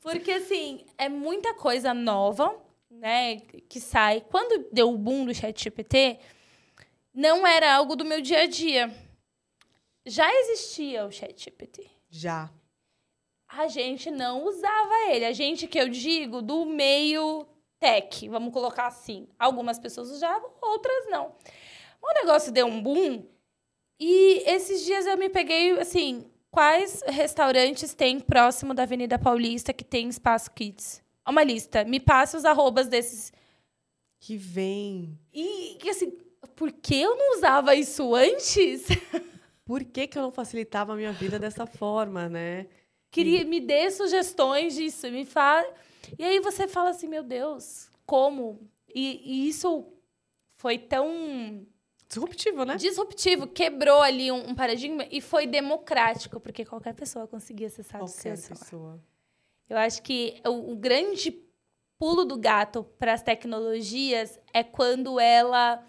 Porque, assim, é muita coisa nova, né, que sai. Quando deu o boom do chat GPT, não era algo do meu dia a dia. Já existia o chat GPT. Já. A gente não usava ele. A gente, que eu digo, do meio tech, vamos colocar assim. Algumas pessoas usavam, outras não. O negócio deu um boom e esses dias eu me peguei assim, quais restaurantes tem próximo da Avenida Paulista que tem espaço kids? Uma lista. Me passe os arrobas desses que vem. E que assim, por que eu não usava isso antes? Por que, que eu não facilitava a minha vida dessa forma, né? Queria, me dê sugestões disso, me fala. E aí você fala assim, meu Deus, como? E, e isso foi tão disruptivo, né? Disruptivo, quebrou ali um, um, paradigma e foi democrático, porque qualquer pessoa conseguia acessar qualquer o seu pessoa. Eu acho que o, o grande pulo do gato para as tecnologias é quando ela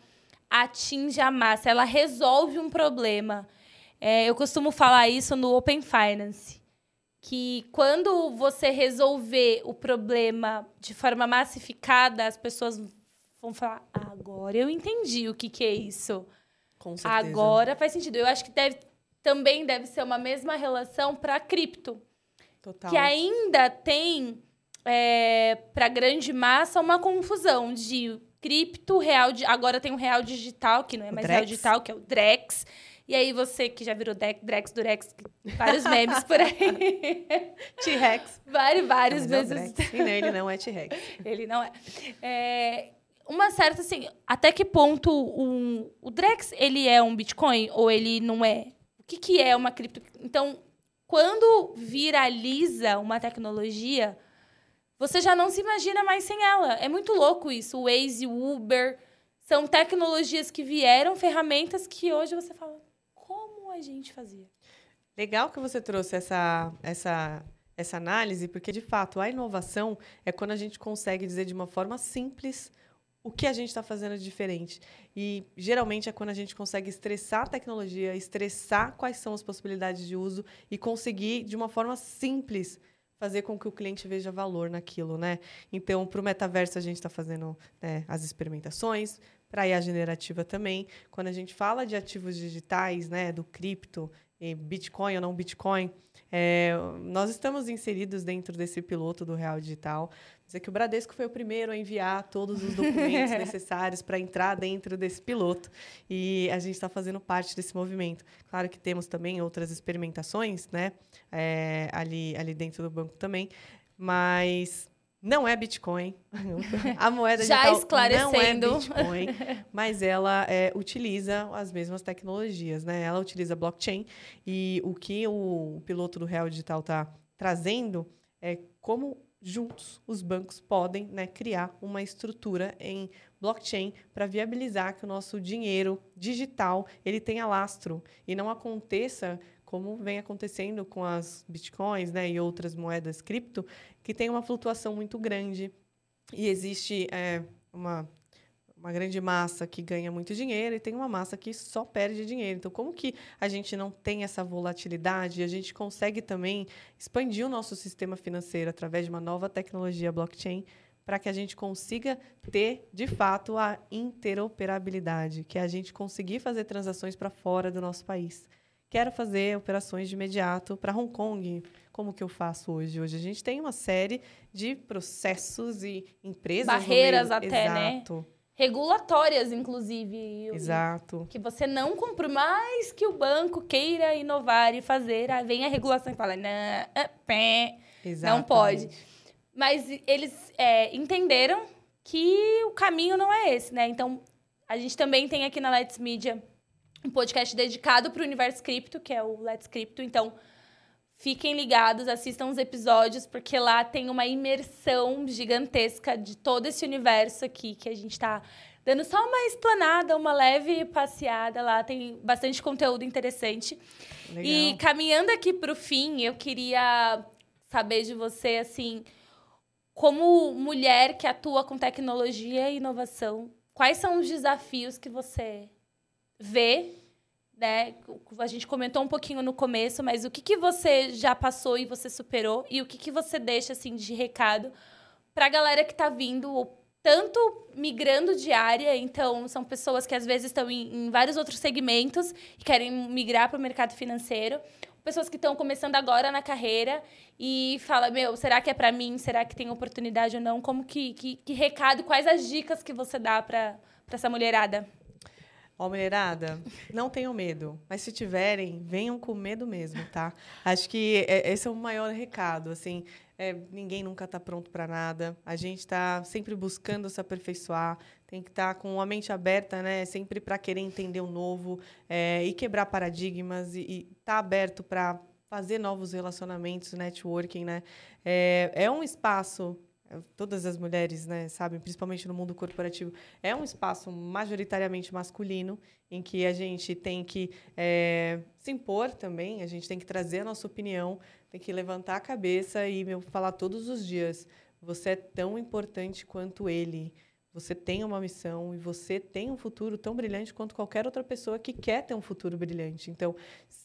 atinge a massa, ela resolve um problema. É, eu costumo falar isso no Open Finance que quando você resolver o problema de forma massificada, as pessoas vão falar: agora eu entendi o que, que é isso. Com certeza. Agora faz sentido. Eu acho que deve, também deve ser uma mesma relação para cripto. Total. Que ainda tem, é, para grande massa, uma confusão de cripto, real. Agora tem um real digital, que não é mais real digital, que é o Drex e aí você que já virou Drex Durex, vários memes por aí. T-Rex. Vários, vários memes. E não, ele não é T-Rex. ele não é. é. Uma certa, assim, até que ponto um, o Drex, ele é um Bitcoin ou ele não é? O que, que é uma cripto? Então, quando viraliza uma tecnologia, você já não se imagina mais sem ela. É muito louco isso. O Waze, o Uber, são tecnologias que vieram, ferramentas que hoje você fala, a gente fazia. Legal que você trouxe essa, essa, essa análise, porque, de fato, a inovação é quando a gente consegue dizer de uma forma simples o que a gente está fazendo de diferente. E, geralmente, é quando a gente consegue estressar a tecnologia, estressar quais são as possibilidades de uso e conseguir, de uma forma simples, fazer com que o cliente veja valor naquilo, né? Então, para o metaverso, a gente está fazendo né, as experimentações, para a IA generativa também. Quando a gente fala de ativos digitais, né, do cripto, Bitcoin ou não Bitcoin, é, nós estamos inseridos dentro desse piloto do Real Digital. Dizer que o Bradesco foi o primeiro a enviar todos os documentos necessários para entrar dentro desse piloto e a gente está fazendo parte desse movimento. Claro que temos também outras experimentações, né, é, ali ali dentro do banco também, mas não é Bitcoin. A moeda Já digital esclarecendo. não é Bitcoin, mas ela é, utiliza as mesmas tecnologias, né? Ela utiliza blockchain e o que o piloto do Real Digital está trazendo é como juntos os bancos podem né, criar uma estrutura em blockchain para viabilizar que o nosso dinheiro digital ele tenha lastro e não aconteça como vem acontecendo com as bitcoins né, e outras moedas cripto, que tem uma flutuação muito grande e existe é, uma uma grande massa que ganha muito dinheiro e tem uma massa que só perde dinheiro. Então, como que a gente não tem essa volatilidade? A gente consegue também expandir o nosso sistema financeiro através de uma nova tecnologia blockchain para que a gente consiga ter, de fato, a interoperabilidade, que é a gente conseguir fazer transações para fora do nosso país. Quero fazer operações de imediato para Hong Kong. Como que eu faço hoje? Hoje a gente tem uma série de processos e empresas. Barreiras até, né? Exato. né? regulatórias, inclusive. Exato. Que você não compra mais que o banco queira inovar e fazer. Aí vem a regulação e fala, não, ah, pé, não pode. Mas eles é, entenderam que o caminho não é esse, né? Então, a gente também tem aqui na Let's Media um podcast dedicado para o universo cripto, que é o Let's Crypto. Então, Fiquem ligados, assistam os episódios, porque lá tem uma imersão gigantesca de todo esse universo aqui que a gente está dando só uma explanada, uma leve passeada lá. Tem bastante conteúdo interessante. Legal. E caminhando aqui para o fim, eu queria saber de você, assim, como mulher que atua com tecnologia e inovação, quais são os desafios que você vê né? A gente comentou um pouquinho no começo, mas o que, que você já passou e você superou? E o que, que você deixa, assim, de recado para a galera que está vindo, tanto migrando de área, então são pessoas que às vezes estão em, em vários outros segmentos e querem migrar para o mercado financeiro, pessoas que estão começando agora na carreira e fala, meu, será que é para mim? Será que tem oportunidade ou não? Como que, que, que recado, quais as dicas que você dá para essa mulherada? Ó, mulherada, não tenham medo, mas se tiverem, venham com medo mesmo, tá? Acho que é, esse é o maior recado, assim, é, ninguém nunca está pronto para nada. A gente está sempre buscando se aperfeiçoar, tem que estar tá com a mente aberta, né? Sempre para querer entender o novo é, e quebrar paradigmas e estar tá aberto para fazer novos relacionamentos, networking, né? É, é um espaço todas as mulheres, né, sabem, principalmente no mundo corporativo, é um espaço majoritariamente masculino, em que a gente tem que é, se impor também, a gente tem que trazer a nossa opinião, tem que levantar a cabeça e meu, falar todos os dias: você é tão importante quanto ele. Você tem uma missão e você tem um futuro tão brilhante quanto qualquer outra pessoa que quer ter um futuro brilhante. Então,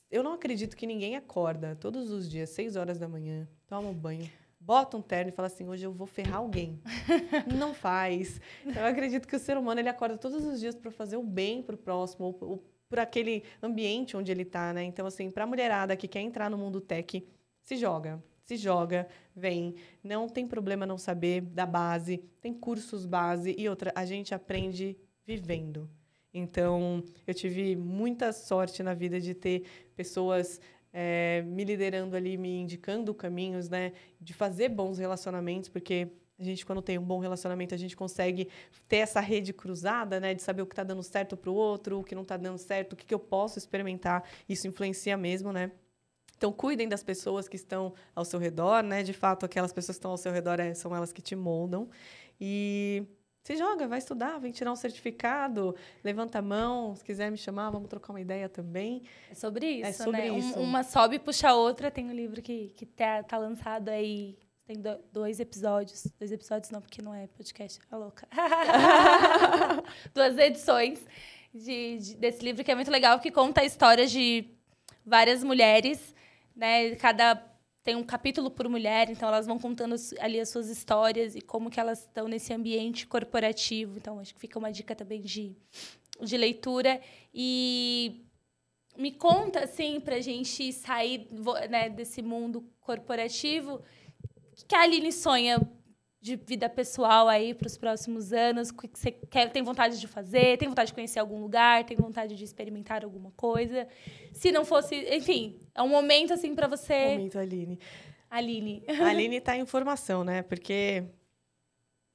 eu não acredito que ninguém acorda todos os dias, seis horas da manhã, toma um banho, bota um terno e fala assim, hoje eu vou ferrar alguém. não faz. Eu acredito que o ser humano ele acorda todos os dias para fazer o bem para o próximo, ou, ou por aquele ambiente onde ele está, né? Então, assim, para a mulherada que quer entrar no mundo tech, se joga. Se joga, vem. Não tem problema não saber da base. Tem cursos base e outra, a gente aprende vivendo. Então, eu tive muita sorte na vida de ter pessoas é, me liderando ali, me indicando caminhos, né? De fazer bons relacionamentos, porque a gente, quando tem um bom relacionamento, a gente consegue ter essa rede cruzada, né? De saber o que está dando certo para o outro, o que não está dando certo, o que, que eu posso experimentar. Isso influencia mesmo, né? Então, cuidem das pessoas que estão ao seu redor, né? De fato, aquelas pessoas que estão ao seu redor é, são elas que te moldam. E se joga, vai estudar, vem tirar um certificado, levanta a mão, se quiser me chamar, vamos trocar uma ideia também. É sobre isso, é sobre né? Isso. Um, uma sobe e puxa a outra. Tem um livro que, que tá, tá lançado aí, tem dois episódios. Dois episódios não, porque não é podcast, é louca. Duas edições de, de, desse livro que é muito legal, que conta a história de várias mulheres, né? Cada tem um capítulo por mulher, então elas vão contando ali as suas histórias e como que elas estão nesse ambiente corporativo. Então, acho que fica uma dica também de, de leitura. E me conta, assim, para a gente sair né, desse mundo corporativo, o que a Aline sonha de vida pessoal aí para os próximos anos? O que você quer, tem vontade de fazer? Tem vontade de conhecer algum lugar? Tem vontade de experimentar alguma coisa? Se não fosse, enfim, é um momento assim para você. Momento, Aline. Aline. A Aline está em formação, né? Porque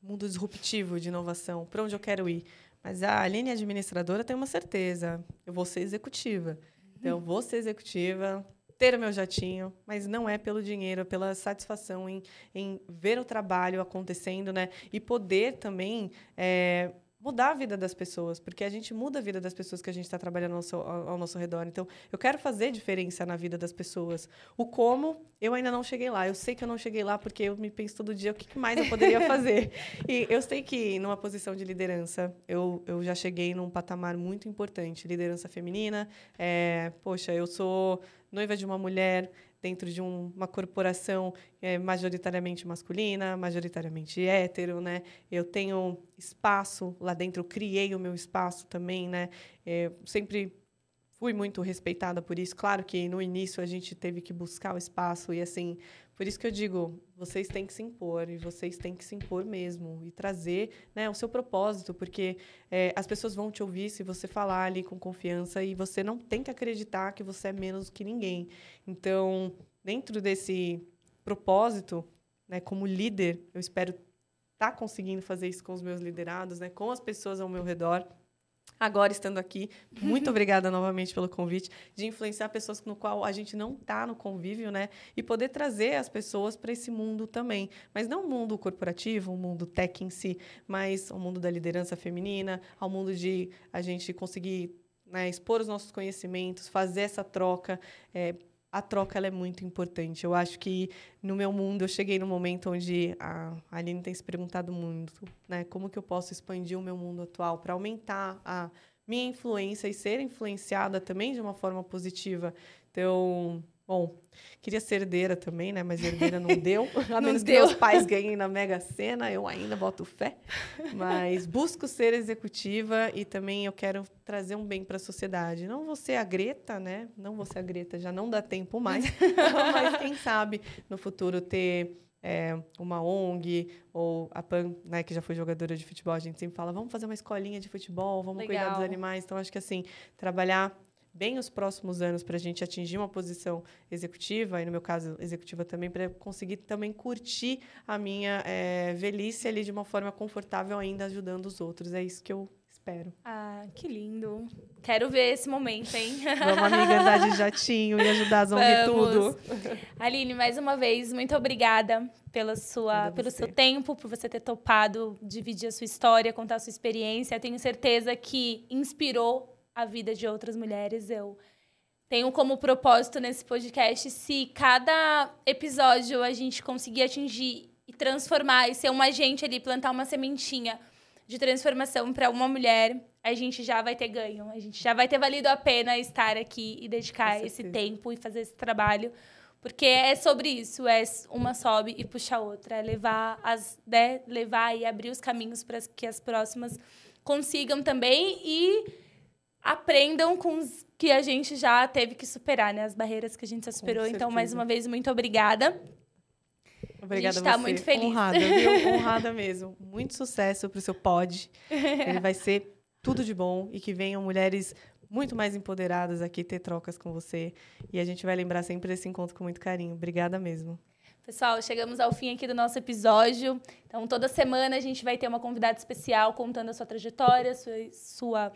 mundo disruptivo de inovação, para onde eu quero ir. Mas a Aline administradora tem uma certeza, eu vou ser executiva. Então, eu vou ser executiva, ter o meu jatinho, mas não é pelo dinheiro, é pela satisfação em, em ver o trabalho acontecendo, né? E poder também é, mudar a vida das pessoas, porque a gente muda a vida das pessoas que a gente está trabalhando ao nosso, ao nosso redor. Então, eu quero fazer diferença na vida das pessoas. O como, eu ainda não cheguei lá. Eu sei que eu não cheguei lá porque eu me penso todo dia o que mais eu poderia fazer. e eu sei que, numa posição de liderança, eu, eu já cheguei num patamar muito importante. Liderança feminina. É, poxa, eu sou noiva de uma mulher dentro de um, uma corporação é, majoritariamente masculina, majoritariamente hétero, né? Eu tenho espaço lá dentro, eu criei o meu espaço também, né? É, sempre fui muito respeitada por isso. Claro que no início a gente teve que buscar o espaço e assim, por isso que eu digo, vocês têm que se impor e vocês têm que se impor mesmo e trazer, né, o seu propósito, porque é, as pessoas vão te ouvir se você falar ali com confiança e você não tem que acreditar que você é menos que ninguém. Então, dentro desse propósito, né, como líder, eu espero estar tá conseguindo fazer isso com os meus liderados, né, com as pessoas ao meu redor agora estando aqui. Muito obrigada novamente pelo convite de influenciar pessoas no qual a gente não está no convívio, né? E poder trazer as pessoas para esse mundo também. Mas não o mundo corporativo, o mundo tech em si, mas o mundo da liderança feminina, ao mundo de a gente conseguir né, expor os nossos conhecimentos, fazer essa troca. É, a troca ela é muito importante. Eu acho que no meu mundo eu cheguei no momento onde a Aline tem se perguntado muito, né, como que eu posso expandir o meu mundo atual para aumentar a minha influência e ser influenciada também de uma forma positiva. Então, Bom, queria ser herdeira também, né? Mas herdeira não deu. A não menos deu. que meus pais ganhem na Mega Sena, eu ainda boto fé. Mas busco ser executiva e também eu quero trazer um bem para a sociedade. Não vou ser a Greta, né? Não vou ser a Greta, já não dá tempo mais. Mas quem sabe no futuro ter é, uma ONG ou a PAN, né, que já foi jogadora de futebol, a gente sempre fala, vamos fazer uma escolinha de futebol, vamos Legal. cuidar dos animais. Então, acho que assim, trabalhar bem os próximos anos para a gente atingir uma posição executiva, e no meu caso, executiva também, para conseguir também curtir a minha é, velhice ali de uma forma confortável, ainda ajudando os outros. É isso que eu espero. Ah, que lindo. Quero ver esse momento, hein? Vamos, amiga, andar de jatinho e ajudar a ouvir tudo. Aline, mais uma vez, muito obrigada pela sua, pelo seu tempo, por você ter topado dividir a sua história, contar a sua experiência. tenho certeza que inspirou a vida de outras mulheres. Eu tenho como propósito nesse podcast se cada episódio a gente conseguir atingir e transformar e ser um agente ali, plantar uma sementinha de transformação para uma mulher, a gente já vai ter ganho. A gente já vai ter valido a pena estar aqui e dedicar esse tempo e fazer esse trabalho. Porque é sobre isso, é uma sobe e puxa a outra, é levar as, né, levar e abrir os caminhos para que as próximas consigam também e aprendam com os que a gente já teve que superar, né? As barreiras que a gente já superou. Então, mais uma vez, muito obrigada. Obrigada a gente está muito feliz. Honrada, viu? Honrada mesmo. Muito sucesso para o seu pod. Ele vai ser tudo de bom e que venham mulheres muito mais empoderadas aqui ter trocas com você. E a gente vai lembrar sempre desse encontro com muito carinho. Obrigada mesmo. Pessoal, chegamos ao fim aqui do nosso episódio. Então, toda semana a gente vai ter uma convidada especial contando a sua trajetória, sua, sua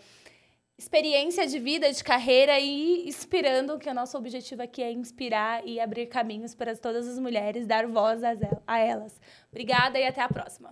experiência de vida, de carreira e inspirando, que o nosso objetivo aqui é inspirar e abrir caminhos para todas as mulheres, dar voz a elas. Obrigada e até a próxima.